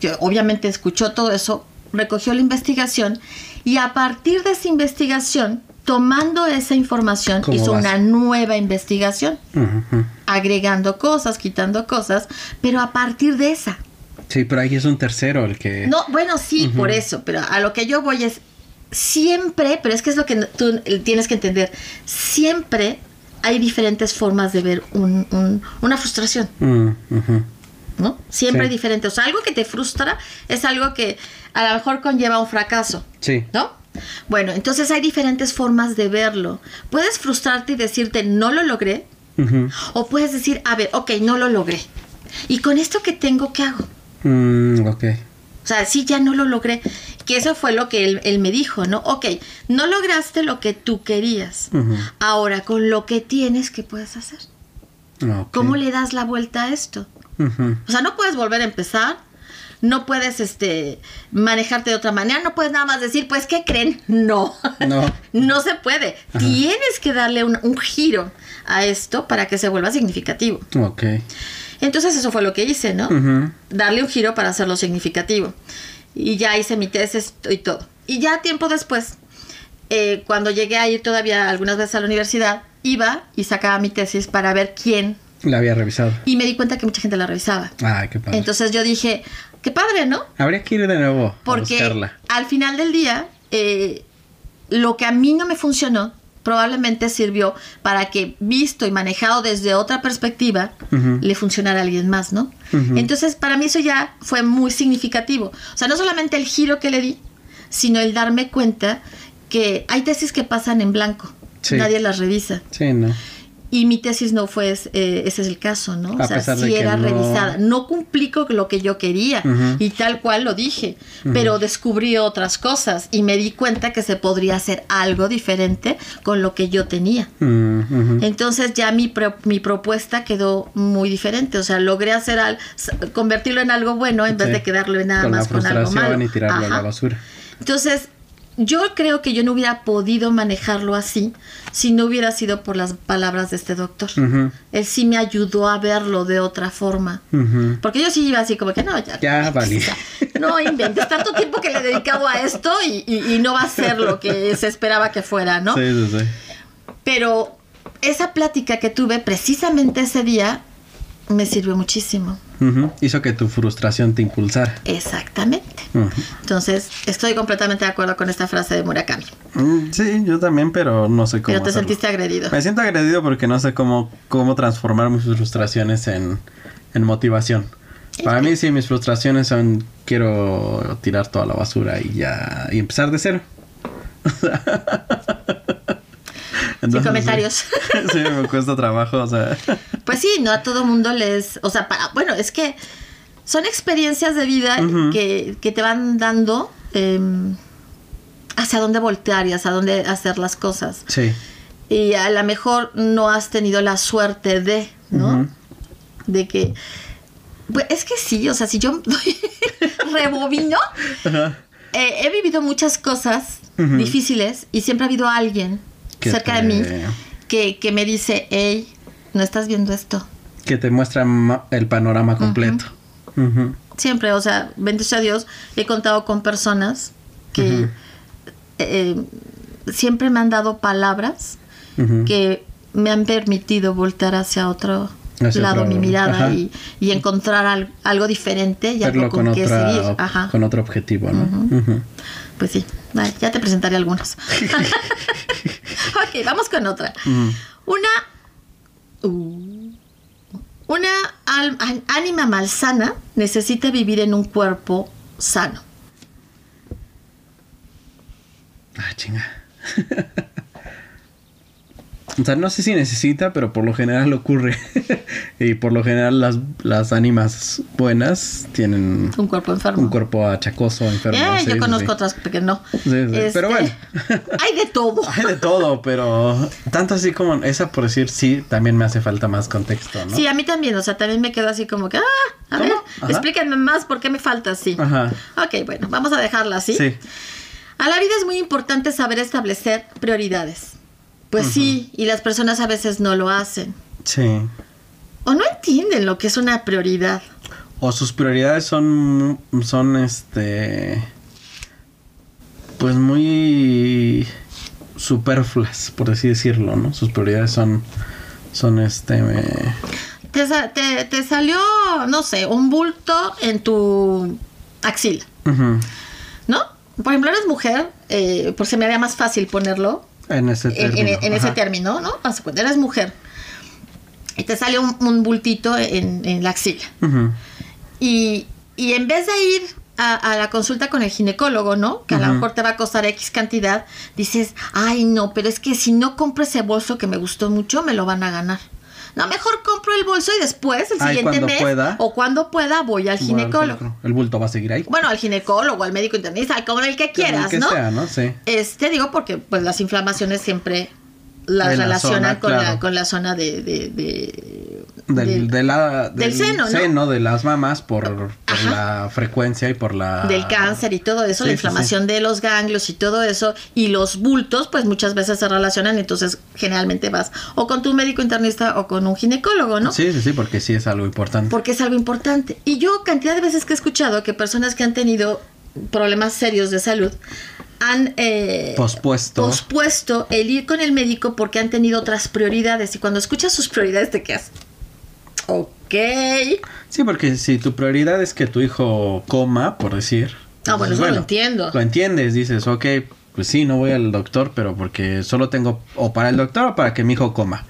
que obviamente escuchó todo eso, recogió la investigación y a partir de esa investigación, tomando esa información, hizo una nueva investigación, agregando cosas, quitando cosas, pero a partir de esa. Sí, pero ahí es un tercero el que... No, bueno, sí, por eso, pero a lo que yo voy es siempre, pero es que es lo que tú tienes que entender, siempre hay diferentes formas de ver un- un- una frustración. Mm. ¿no? Siempre Sí. es diferente. O sea, algo que te frustra es algo que a lo mejor conlleva un fracaso, Sí. ¿no? Bueno, entonces hay diferentes formas de verlo. Puedes frustrarte y decirte, no lo logré, o puedes decir, a ver, ok, no lo logré. ¿Y con esto que tengo, qué hago? Mm, ok. O sea, sí, ya no lo logré. Que eso fue lo que él, él me dijo, ¿no? Ok, no lograste lo que tú querías. Ahora, con lo que tienes, ¿qué puedes hacer? Ok. ¿Cómo le das la vuelta a esto? O sea, no puedes volver a empezar, no puedes este manejarte de otra manera, no puedes nada más decir, pues, ¿qué creen? No. No. no se puede. Ajá. Tienes que darle un, un giro a esto para que se vuelva significativo. Ok. Entonces eso fue lo que hice, ¿no? Darle un giro para hacerlo significativo. Y ya hice mi tesis y todo. Y ya tiempo después, eh, cuando llegué a ir todavía algunas veces a la universidad, iba y sacaba mi tesis para ver quién. La había revisado. Y me di cuenta que mucha gente la revisaba. Ah, qué padre. Entonces yo dije, qué padre, ¿no? Habría que ir de nuevo a Porque buscarla. al final del día, eh, lo que a mí no me funcionó probablemente sirvió para que, visto y manejado desde otra perspectiva, le funcionara a alguien más, ¿no? Entonces, para mí eso ya fue muy significativo. O sea, no solamente el giro que le di, sino el darme cuenta que hay tesis que pasan en blanco. Sí. Nadie las revisa. Sí, ¿no? Y mi tesis no fue, eh, ese es el caso, ¿no? A o sea, pesar de sí que era no- revisada. No cumplí con lo que yo quería y tal cual lo dije, pero descubrí otras cosas y me di cuenta que se podría hacer algo diferente con lo que yo tenía. Entonces ya mi, pro- mi propuesta quedó muy diferente, o sea, logré hacer al, convertirlo en algo bueno en vez de quedarlo en nada con más con algo malo. y tirarlo a la basura. Entonces, yo creo que yo no hubiera podido manejarlo así si no hubiera sido por las palabras de este doctor. Él sí me ayudó a verlo de otra forma. Porque yo sí iba así como que no, ya. Ya valí. No inventes tanto tiempo que le he dedicado a esto y, y- y no va a ser lo que se esperaba que fuera, ¿no? Sí, sí, sí. Pero esa plática que tuve precisamente ese día me sirvió muchísimo. Hizo que tu frustración te impulsara. Exactamente. Entonces, estoy completamente de acuerdo con esta frase de Murakami. Mm, Sí, yo también, pero no sé cómo. Pero te hacerlo. sentiste agredido. Me siento agredido porque no sé cómo, cómo transformar mis frustraciones en, en motivación. Para mí sí, mis frustraciones son quiero tirar toda la basura y ya y empezar de cero. Sin comentarios. Sí, sí, me cuesta trabajo, o sea. Pues sí, no a todo mundo les, o sea, para, bueno, es que son experiencias de vida que, que te van dando em, hacia dónde voltear y hacia dónde hacer las cosas. Sí. Y a lo mejor no has tenido la suerte de, ¿no? De que, pues es que sí, o sea, si yo rebobino, eh, he vivido muchas cosas difíciles y siempre ha habido alguien Cerca de mí que, que me dice, hey, no estás viendo esto. Que te muestra el panorama completo. Siempre, o sea, bendito a Dios, he contado con personas que Ujú. eh, siempre me han dado palabras que me han permitido voltear hacia otro Hacia lado otro- mi mirada y, y encontrar al- algo diferente y Verlo algo con, con, qué seguir. Ajá. con otro objetivo, ¿no? Pues sí, ya te presentaré algunos. ok, vamos con otra. Ujú. Una. uh, una al- ánima malsana necesita vivir en un cuerpo sano. Ah, chinga. o sea, no sé si necesita, pero por lo general ocurre. y por lo general las, las ánimas buenas tienen Un cuerpo enfermo. un cuerpo achacoso, enfermo. Eh, sí, yo conozco sí. otras que no. Sí, pero bueno. hay de todo. Hay de todo, pero tanto así como esa por decir sí, también me hace falta más contexto, ¿no? Sí, a mí también, o sea, también me quedo así como que, ah, a ¿Cómo? ver, Ajá. explíquenme más por qué me falta así. Ajá. Ok, bueno, vamos a dejarla así. Sí. A la vida es muy importante saber establecer prioridades. Pues sí, y las personas a veces no lo hacen. Sí. O no entienden lo que es una prioridad. O sus prioridades son, son este, pues muy superfluas, por así decirlo, ¿no? Sus prioridades son, son este, Te, te- te salió, no sé, un bulto en tu axila, ¿no? Por ejemplo, eres mujer, eh, por si me haría más fácil ponerlo en ese término. en- en ese término, ¿no? Haz cuenta, eres mujer y te sale un, un bultito en, en la axila. Y, y en vez de ir a, a la consulta con el ginecólogo, ¿no? Que a lo mejor te va a costar X cantidad, dices, ay, no, pero es que si no compro ese bolso que me gustó mucho, me lo van a ganar. No, mejor compro el bolso y después, el Ay, siguiente cuando mes, pueda. o cuando pueda, voy al Bueno, ginecólogo. El bulto va a seguir ahí. Bueno, al ginecólogo, al médico internista, con el que quieras, El que ¿no? sea, ¿no? Sí. Este digo porque pues las inflamaciones siempre las la relacionan zona, con, la, con la zona de, de- de- del, de la- del seno, ¿no? de las mamas por, por la frecuencia y por la... del cáncer y todo eso, Sí, la sí, sí. inflamación de los ganglios y todo eso, y los bultos, pues muchas veces se relacionan, entonces generalmente vas o con tu médico internista o con un ginecólogo, ¿no? Sí, sí, sí, porque sí es algo importante. Porque es algo importante. Y yo cantidad de veces que he escuchado que personas que han tenido problemas serios de salud han eh, Pospuesto. pospuesto el ir con el médico porque han tenido otras prioridades. Y cuando escuchas sus prioridades te quedas, ok. Sí, porque si tu prioridad es que tu hijo coma, por decir. Ah, bueno, dices, eso lo entiendo. Lo entiendes, dices, ok, pues sí, no voy al doctor, pero porque solo tengo o para el doctor o para que mi hijo coma.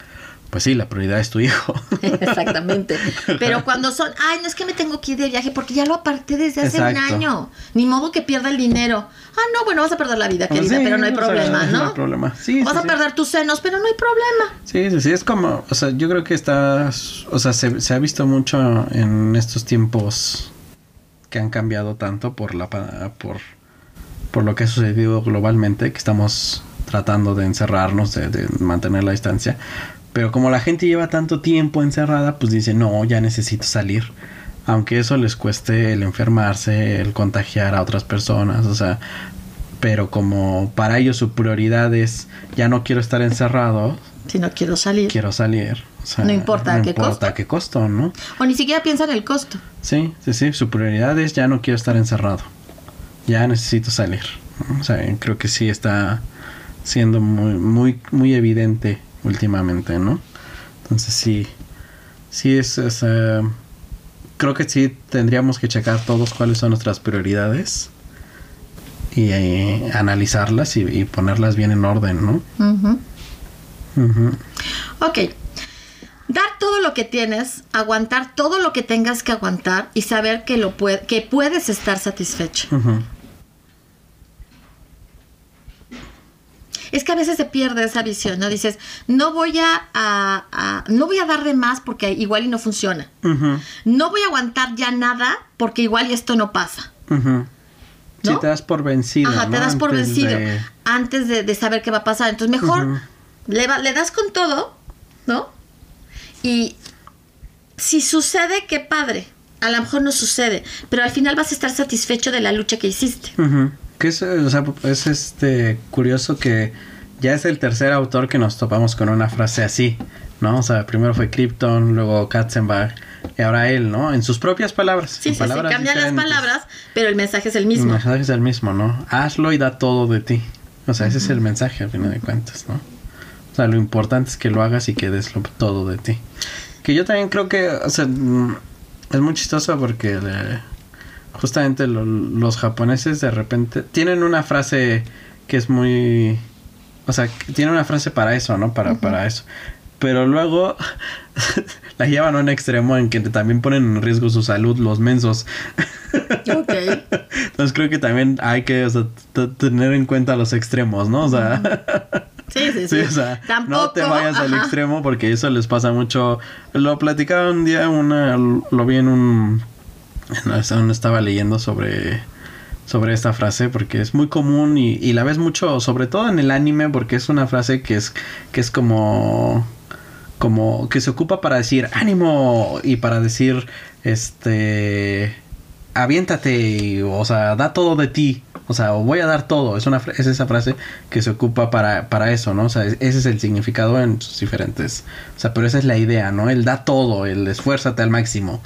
Pues sí, la prioridad es tu hijo. Exactamente. Pero cuando son, ay, no es que me tengo que ir de viaje porque ya lo aparté desde hace un año. Ni modo que pierda el dinero. Ah, no, bueno, vas a perder la vida, Pues querida, sí, pero no hay problema, ¿no? No hay problema. Sí, vas sí, a perder tus senos, pero no hay problema. Sí, sí, sí, es como, o sea, yo creo que está, o sea, se, se ha visto mucho en estos tiempos que han cambiado tanto por la, por, por lo que ha sucedido globalmente, que estamos tratando de encerrarnos, de, de mantener la distancia. Pero como la gente lleva tanto tiempo encerrada, pues dice, no, ya necesito salir. Aunque eso les cueste el enfermarse, el contagiar a otras personas, o sea, pero como para ellos su prioridad es, ya no quiero estar encerrado, Si no quiero salir. quiero salir. O sea, No importa a qué importa costo. a qué costo, ¿no? O ni siquiera piensa en el costo. Sí, sí, sí. Su prioridad es ya no quiero estar encerrado. Ya necesito salir. O sea, creo que sí está siendo muy, muy, muy evidente últimamente, ¿no? Entonces sí, sí es, es, creo que sí tendríamos que checar todos cuáles son nuestras prioridades y eh, analizarlas y, y ponerlas bien en orden, ¿no? Ujú. Ujú. Ok. Dar todo lo que tienes, aguantar todo lo que tengas que aguantar y saber que, lo que puedes estar satisfecho. Es que a veces se pierde esa visión, ¿no? Dices, no voy a, a- a- no voy a dar de más porque igual y no funciona. No voy a aguantar ya nada porque igual y esto no pasa. Ujú. Sí, ¿No? te das por vencido. Ajá, te das por Antes vencido de- antes de, de saber qué va a pasar. Entonces mejor le, va- le das con todo, ¿no? Y si sucede, qué padre. A lo mejor no sucede, pero al final vas a estar satisfecho de la lucha que hiciste. Ujú. Que es, o sea, es este curioso que ya es el tercer autor que nos topamos con una frase así, ¿no? O sea, primero fue Krypton, luego Katzenbach y ahora él, ¿no? En sus propias palabras. Sí, sí, sí, palabras cambian las palabras, pero el mensaje es el El mismo. mensaje es el mismo, ¿no? Hazlo y da todo de ti. O sea, ese es el mensaje al final de cuentas, ¿no? O sea, lo importante es que lo hagas y que des lo- todo de ti. Que yo también creo que, o sea, mm, es muy chistoso porque le- justamente lo- los japoneses de repente tienen una frase que es muy... O sea, tiene una frase para eso, ¿no? Para, para eso. Pero luego la llevan a un extremo en que también ponen en riesgo su salud los mensos. Ok. Entonces creo que también hay que o sea, t- tener en cuenta los extremos, ¿no? O sea, Sí, sí, sí. sí, o sea, Tampoco, no te vayas al extremo porque eso les pasa mucho. Lo platicaba un día, una, lo vi en un, una- estaba leyendo sobre sobre esta frase porque es muy común y, la ves mucho, sobre todo en el anime, porque es una frase que es que es como como que se ocupa para decir ánimo y para decir este aviéntate, o sea, da todo de ti, o sea, voy a dar todo, es una es esa frase que se ocupa para, para eso, ¿no? O sea, es- ese es el significado en sus diferentes, o sea, pero esa es la idea, ¿no? El da todo, el esfuérzate al máximo.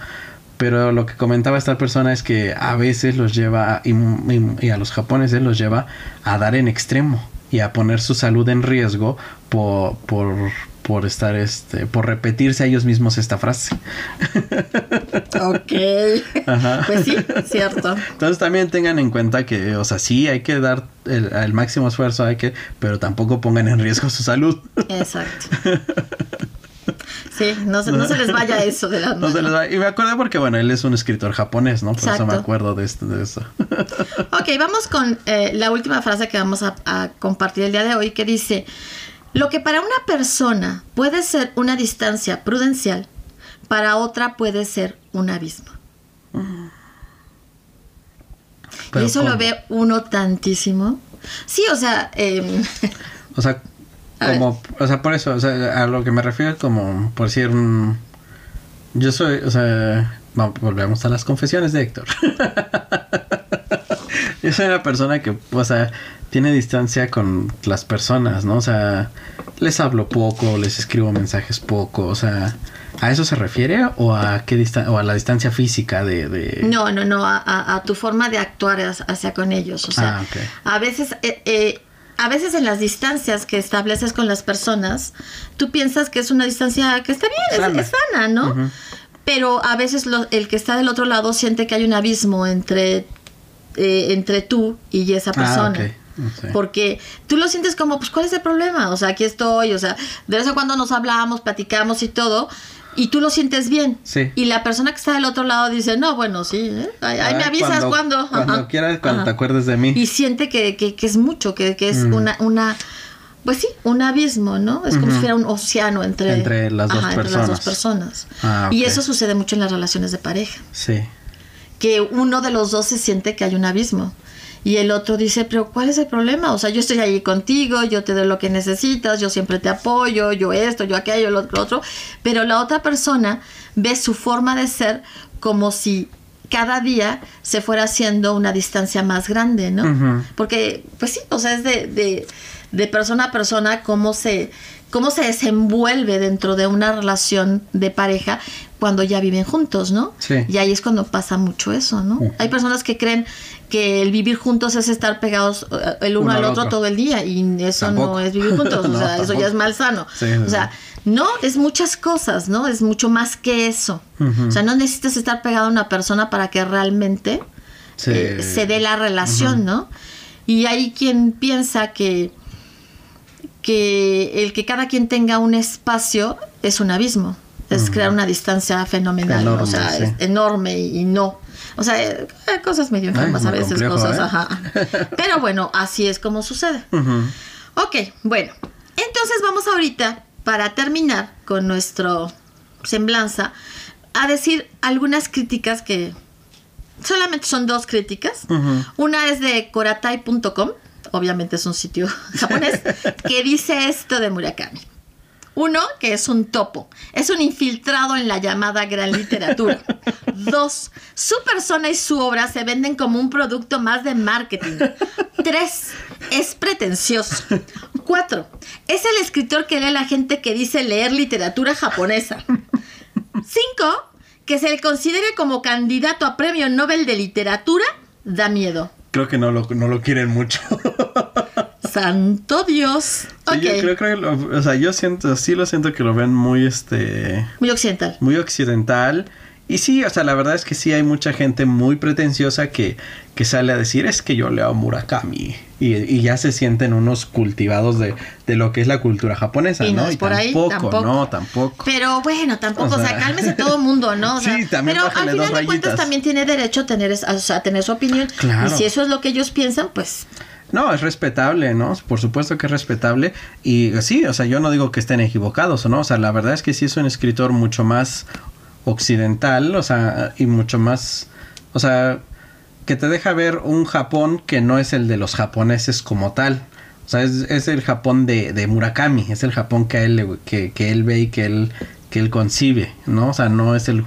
Pero lo que comentaba esta persona es que a veces los lleva, y, y- y a los japoneses los lleva a dar en extremo y a poner su salud en riesgo por, por, por estar, este, por repetirse a ellos mismos esta frase. Ok. Ajá. Pues sí, cierto. Entonces también tengan en cuenta que, o sea, sí hay que dar el, el máximo esfuerzo, hay que, pero tampoco pongan en riesgo su salud. Exacto. Sí, no se, no se les vaya eso de la No se les va- Y me acuerdo porque, bueno, él es un escritor japonés, ¿no? Por eso me acuerdo de, esto, de eso. Ok, vamos con eh, la última frase que vamos a, a compartir el día de hoy, que dice, lo que para una persona puede ser una distancia prudencial, para otra puede ser un abismo. Pero y eso ¿cómo? lo ve uno tantísimo. Sí, o sea, em, O sea, como, o sea, por eso, o sea, a lo que me refiero es como, por decir, un, Yo soy, o sea, volvemos a las confesiones de Héctor. Yo soy una persona que, o sea, tiene distancia con las personas, ¿no? O sea, les hablo poco, les escribo mensajes poco, o sea, ¿a eso se refiere o a qué o a la distancia física de, No, no, no, a, tu forma de actuar hacia con ellos, o sea, ah, a veces... Eh, eh, a veces en las distancias que estableces con las personas, tú piensas que es una distancia que está bien, Es, sana, ¿no? Pero a veces el que está del otro lado siente que hay un abismo entre, eh, entre tú y esa ah, persona. Porque tú lo sientes como, pues, ¿cuál es el problema? O sea, aquí estoy, o sea, de vez en cuando nos hablamos, platicamos y todo, y tú lo sientes bien. Sí. Y la persona que está del otro lado dice, no, bueno, sí, ¿eh? ahí, me avisas cuando. Cuando quieras, cuando te acuerdes de mí. Y siente que, que, que es mucho, que, que es una, una, pues sí, un abismo, ¿no? Es como si fuera un océano entre, entre, las, dos entre las dos personas. Ah, y eso sucede mucho en las relaciones de pareja. Sí. Que uno de los dos se siente que hay un abismo. Y el otro dice, pero ¿cuál es el problema? O sea, yo estoy ahí contigo, yo te doy lo que necesitas, yo siempre te apoyo, yo esto, yo aquello, lo otro, Pero la otra persona ve su forma de ser como si cada día se fuera haciendo una distancia más grande, ¿no? Porque, pues sí, o sea, es de, de, de persona a persona cómo se, cómo se desenvuelve dentro de una relación de pareja cuando ya viven juntos, ¿no? Sí. Y ahí es cuando pasa mucho eso, ¿no? Hay personas que creen que el vivir juntos es estar pegados eh, el uno, al otro, todo el día y eso no es vivir juntos, o sea, eso ya es malsano. o sea, no, es muchas cosas, ¿no? Es mucho más que eso. O sea, no necesitas estar pegado a una persona para que realmente eh, se dé la relación, ¿no? Y hay quien piensa que que el que cada quien tenga un espacio es un abismo, es crear una distancia fenomenal, o sea, es enorme y, no. O sea, eh, cosas medio enfermas a veces, cosas, ¿eh? ajá. Pero bueno, así es como sucede. Ok, bueno, entonces vamos ahorita, para terminar con nuestro semblanza, a decir algunas críticas que solamente son dos críticas. Una es de coratai.com obviamente es un sitio japonés, que dice esto de Murakami. Uno, que es un topo. Es un infiltrado en la llamada gran literatura. Dos, su persona y su obra se venden como un producto más de marketing. Tres, es pretencioso. Cuatro, es el escritor que lee a la gente que dice leer literatura japonesa. Cinco, que se le considere como candidato a premio Nobel de literatura, da miedo creo que no lo, no lo quieren mucho. Santo Dios. yo creo, o sea, yo siento, sí lo siento que lo ven muy, este... Muy occidental. Muy occidental. Y sí, o sea, la verdad es que sí hay mucha gente muy pretenciosa que, que sale a decir es que yo leo Murakami. Y, y ya se sienten unos cultivados de, de, lo que es la cultura japonesa, y ¿no? y por tampoco, ahí, tampoco, no, tampoco. Pero bueno, tampoco, o sea, cálmese todo el mundo, ¿no? sí, también Pero al final de cuentas también tiene derecho a tener, a tener su opinión. Claro. Y si eso es lo que ellos piensan, pues no, es respetable, ¿no? Por supuesto que es respetable. Y sí, o sea, yo no digo que estén equivocados, ¿no? O sea, la verdad es que sí es un escritor mucho más occidental, o sea, y mucho más, o sea, que te deja ver un Japón que no es el de los japoneses como tal. O sea, es, el Japón de, de, Murakami, es el Japón que él, que, que, él ve y que él, que él concibe, ¿no? O sea, no es el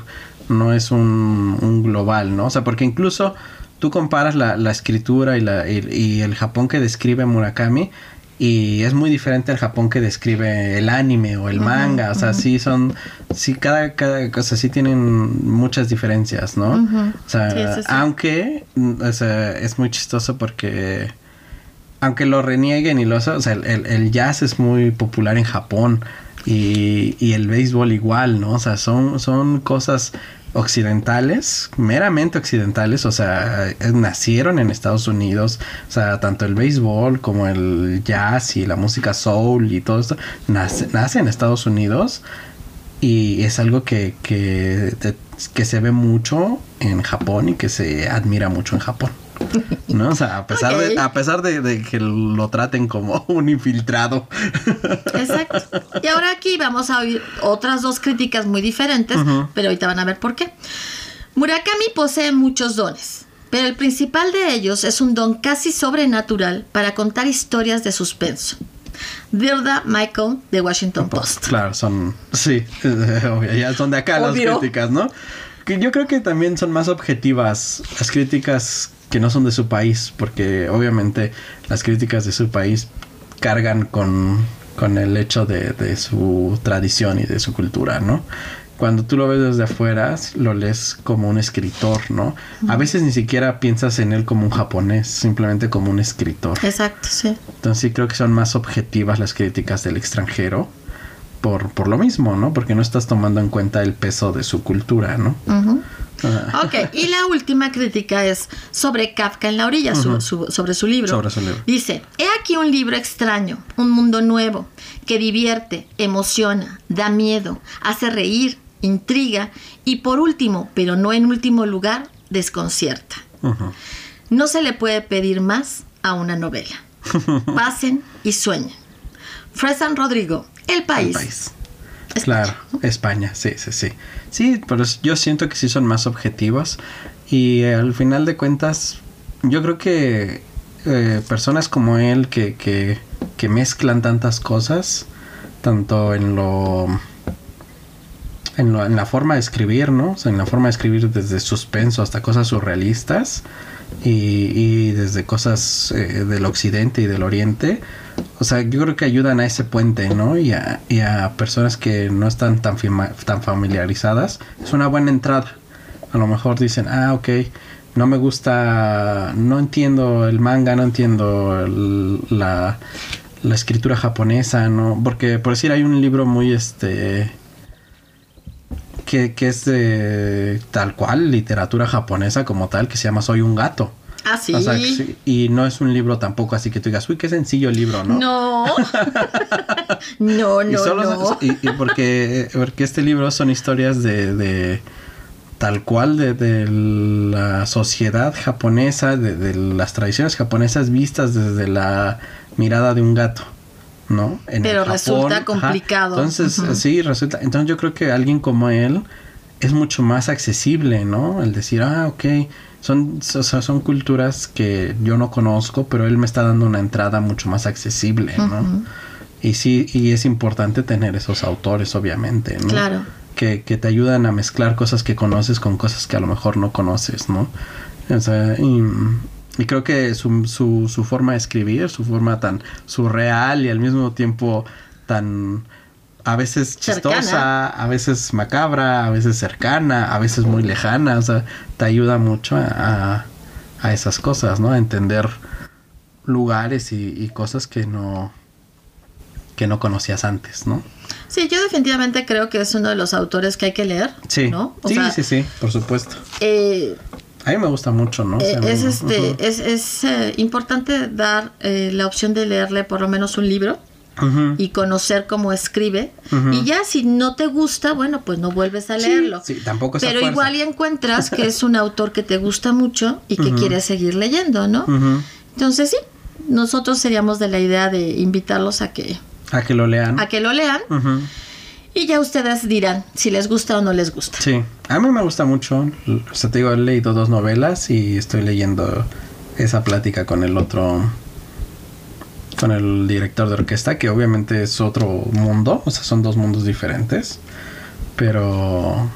no es un, un global, ¿no? O sea, porque incluso tú comparas la, la escritura y, la, y, el Japón que describe Murakami y es muy diferente al Japón que describe el anime o el manga, o sea, sí son, sí cada, cada cosa sí tienen muchas diferencias, ¿no? O sea, aunque o sea, es muy chistoso porque aunque lo renieguen y lo o sea, el, el, jazz es muy popular en Japón y, y el béisbol igual, ¿no? O sea, son, son cosas occidentales, meramente occidentales, o sea, eh, nacieron en Estados Unidos, o sea, tanto el béisbol como el jazz y la música soul y todo esto, nace, nace en Estados Unidos y es algo que, que, que se ve mucho en Japón y que se admira mucho en Japón. ¿No? O sea, a pesar, de, a pesar de, que lo traten como un infiltrado. Exacto. Y ahora aquí vamos a oír otras dos críticas muy diferentes, pero ahorita van a ver por qué. Murakami posee muchos dones, pero el principal de ellos es un don casi sobrenatural para contar historias de suspenso. Dirda Michael de Washington Post. Claro, son, sí, ya son de acá Obvio. las críticas, ¿no? Que yo creo que también son más objetivas las críticas que no son de su país, porque obviamente las críticas de su país cargan con, con el hecho de, de su tradición y de su cultura, ¿no? Cuando tú lo ves desde afuera, lo lees como un escritor, ¿no? A veces ni siquiera piensas en él como un japonés, simplemente como un escritor. Exacto, sí. Entonces sí creo que son más objetivas las críticas del extranjero por, por lo mismo, ¿no? Porque no estás tomando en cuenta el peso de su cultura, ¿no? Ok, y la última crítica es sobre Kafka en la orilla, su- su- sobre su libro. Sobre su libro. Dice, he aquí un libro extraño, un mundo nuevo, que divierte, emociona, da miedo, hace reír, intriga y por último, pero no en último lugar, desconcierta. No se le puede pedir más a una novela. Pasen y sueñen. Fresan Rodrigo, El País. El país. Claro, España, sí, sí, sí. Sí, pero yo siento que sí son más objetivas y al final de cuentas yo creo que eh, personas como él que, que, que mezclan tantas cosas, tanto en lo, en lo- en la forma de escribir, ¿no? O sea, en la forma de escribir desde suspenso hasta cosas surrealistas y, y desde cosas eh, del occidente y del oriente. O sea, yo creo que ayudan a ese puente, ¿no? Y a, y a personas que no están tan, tan familiarizadas. Es una buena entrada. A lo mejor dicen, ah, ok, no me gusta, no entiendo el manga, no entiendo la, la escritura japonesa, ¿no? Porque, por decir, hay un libro muy, este, que, que es de tal cual, literatura japonesa como tal, que se llama Soy un gato. Ah, sí. O sea, que sí, y no es un libro tampoco así que tú digas, uy, qué sencillo el libro, ¿no? No. no, y no, solo no. y, y porque, porque este libro son historias de, de tal cual de, de la sociedad japonesa, de, de las tradiciones japonesas vistas desde la mirada de un gato. ¿No? En Pero resulta complicado. Entonces, sí, resulta. Entonces, yo creo que alguien como él es mucho más accesible, ¿no? El decir, ah, ok, son, o sea, son culturas que yo no conozco, pero él me está dando una entrada mucho más accesible, ¿no? Y sí, y es importante tener esos autores, obviamente, ¿no? Claro. Que, que te ayudan a mezclar cosas que conoces con cosas que a lo mejor no conoces, ¿no? O sea, y, y creo que su, su, su forma de escribir, su forma tan surreal y al mismo tiempo tan a veces chistosa, a veces macabra, a veces cercana, a veces muy lejana, o sea, te ayuda mucho a, a, esas cosas, ¿no? A entender lugares y, y cosas que no que no conocías antes, ¿no? Sí, yo definitivamente creo que es uno de los autores que hay que leer. Sí, ¿no? O sí, sea, sí, sí, por supuesto. eh, A mí me gusta mucho, ¿no? O eh, sea, es este, es, es eh, importante dar eh, la opción de leerle por lo menos un libro Y conocer cómo escribe. Y ya si no te gusta, bueno, pues no vuelves a leerlo. sí, tampoco Pero fuerza. igual y encuentras que es un autor que te gusta mucho y que Ujú. quieres seguir leyendo, ¿no? Entonces sí, nosotros seríamos de la idea de invitarlos a que, A que lo lean. a que lo lean y ya ustedes dirán si les gusta o no les gusta. Sí, a mí me gusta mucho. O sea, te digo, he leído dos novelas y estoy leyendo esa plática con el otro, con el director de orquesta, que obviamente es otro mundo, o sea, son dos mundos diferentes, pero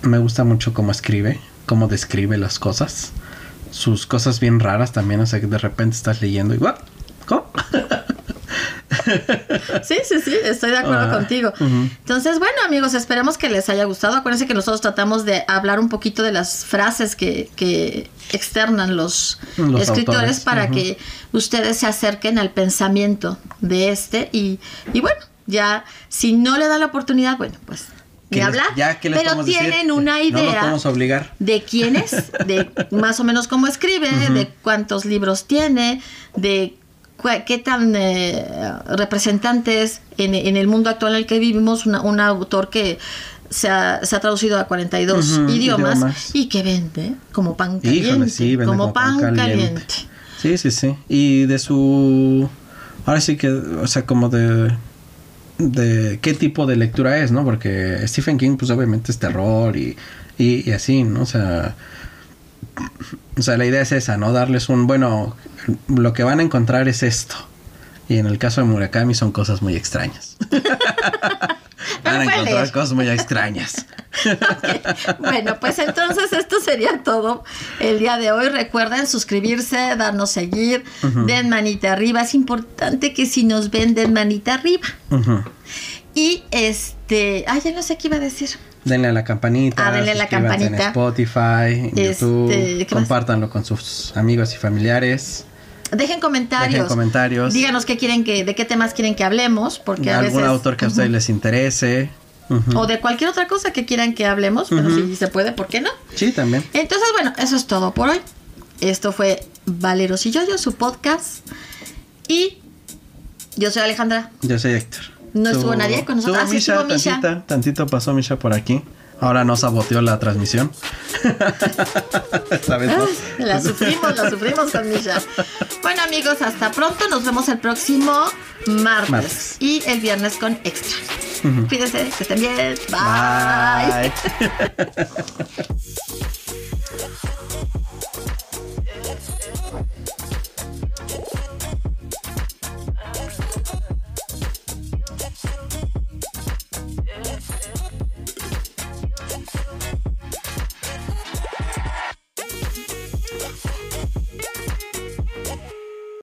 me gusta mucho cómo escribe, cómo describe las cosas, sus cosas bien raras también, o sea, que de repente estás leyendo y ¿what? ¿Cómo? Sí, sí, sí, estoy de acuerdo Ajá. contigo. Entonces, bueno, amigos, esperemos que les haya gustado. Acuérdense que nosotros tratamos de hablar un poquito de las frases que, que externan los, Los escritores autores, para que ustedes se acerquen al pensamiento de este. Y, y bueno, ya si no le dan la oportunidad, bueno, pues ¿Qué ni les- hablar. ya, ¿qué les Pero decir? tienen una idea obligar. de quién es, de más o menos cómo escribe, de cuántos libros tiene, de qué tan eh, representante es en, en el mundo actual en el que vivimos, una- un autor que se ha, se ha traducido a 42 Ujú, idiomas, idiomas. y que vende como pan caliente. Híjole, sí, vende como, pan, caliente. Sí, sí, sí. Y de su... Ahora sí que, o sea, como de... De qué tipo de lectura es, ¿no? Porque Stephen King, pues obviamente es terror y, y, y así, ¿no? O sea... O sea, la idea es esa, ¿no? Darles un, bueno, lo que van a encontrar es esto. Y en el caso de Murakami son cosas muy extrañas. Van a encontrar cosas muy extrañas. Bueno, pues entonces esto sería todo el día de hoy. Recuerden suscribirse, darnos seguir, den manita arriba. Es importante que si nos ven, den manita arriba. Y este, ah, ya no sé qué iba a decir. Denle a la campanita. Ah, denle a la campanita. En Spotify, en este, YouTube. Compártanlo con sus amigos y familiares. Dejen comentarios. Dejen comentarios. Díganos qué quieren que, de qué temas quieren que hablemos, porque a algún autor que a ustedes les interese. O de cualquier otra cosa que quieran que hablemos, pero si se puede, ¿por qué no? Sí, también. Entonces, bueno, eso es todo por hoy. Esto fue Valeros y yo, su podcast. Y yo soy Alejandra. Yo soy Héctor. No estuvo nadie con nosotros. Así ah, Misha, Tantita, tantito pasó Misha por aquí. Ahora no saboteó la transmisión. Esta vez La sufrimos, la sufrimos con Misha. Bueno, amigos, hasta pronto. Nos vemos el próximo martes. Y el viernes con extra. Cuídense, que estén bien. Bye.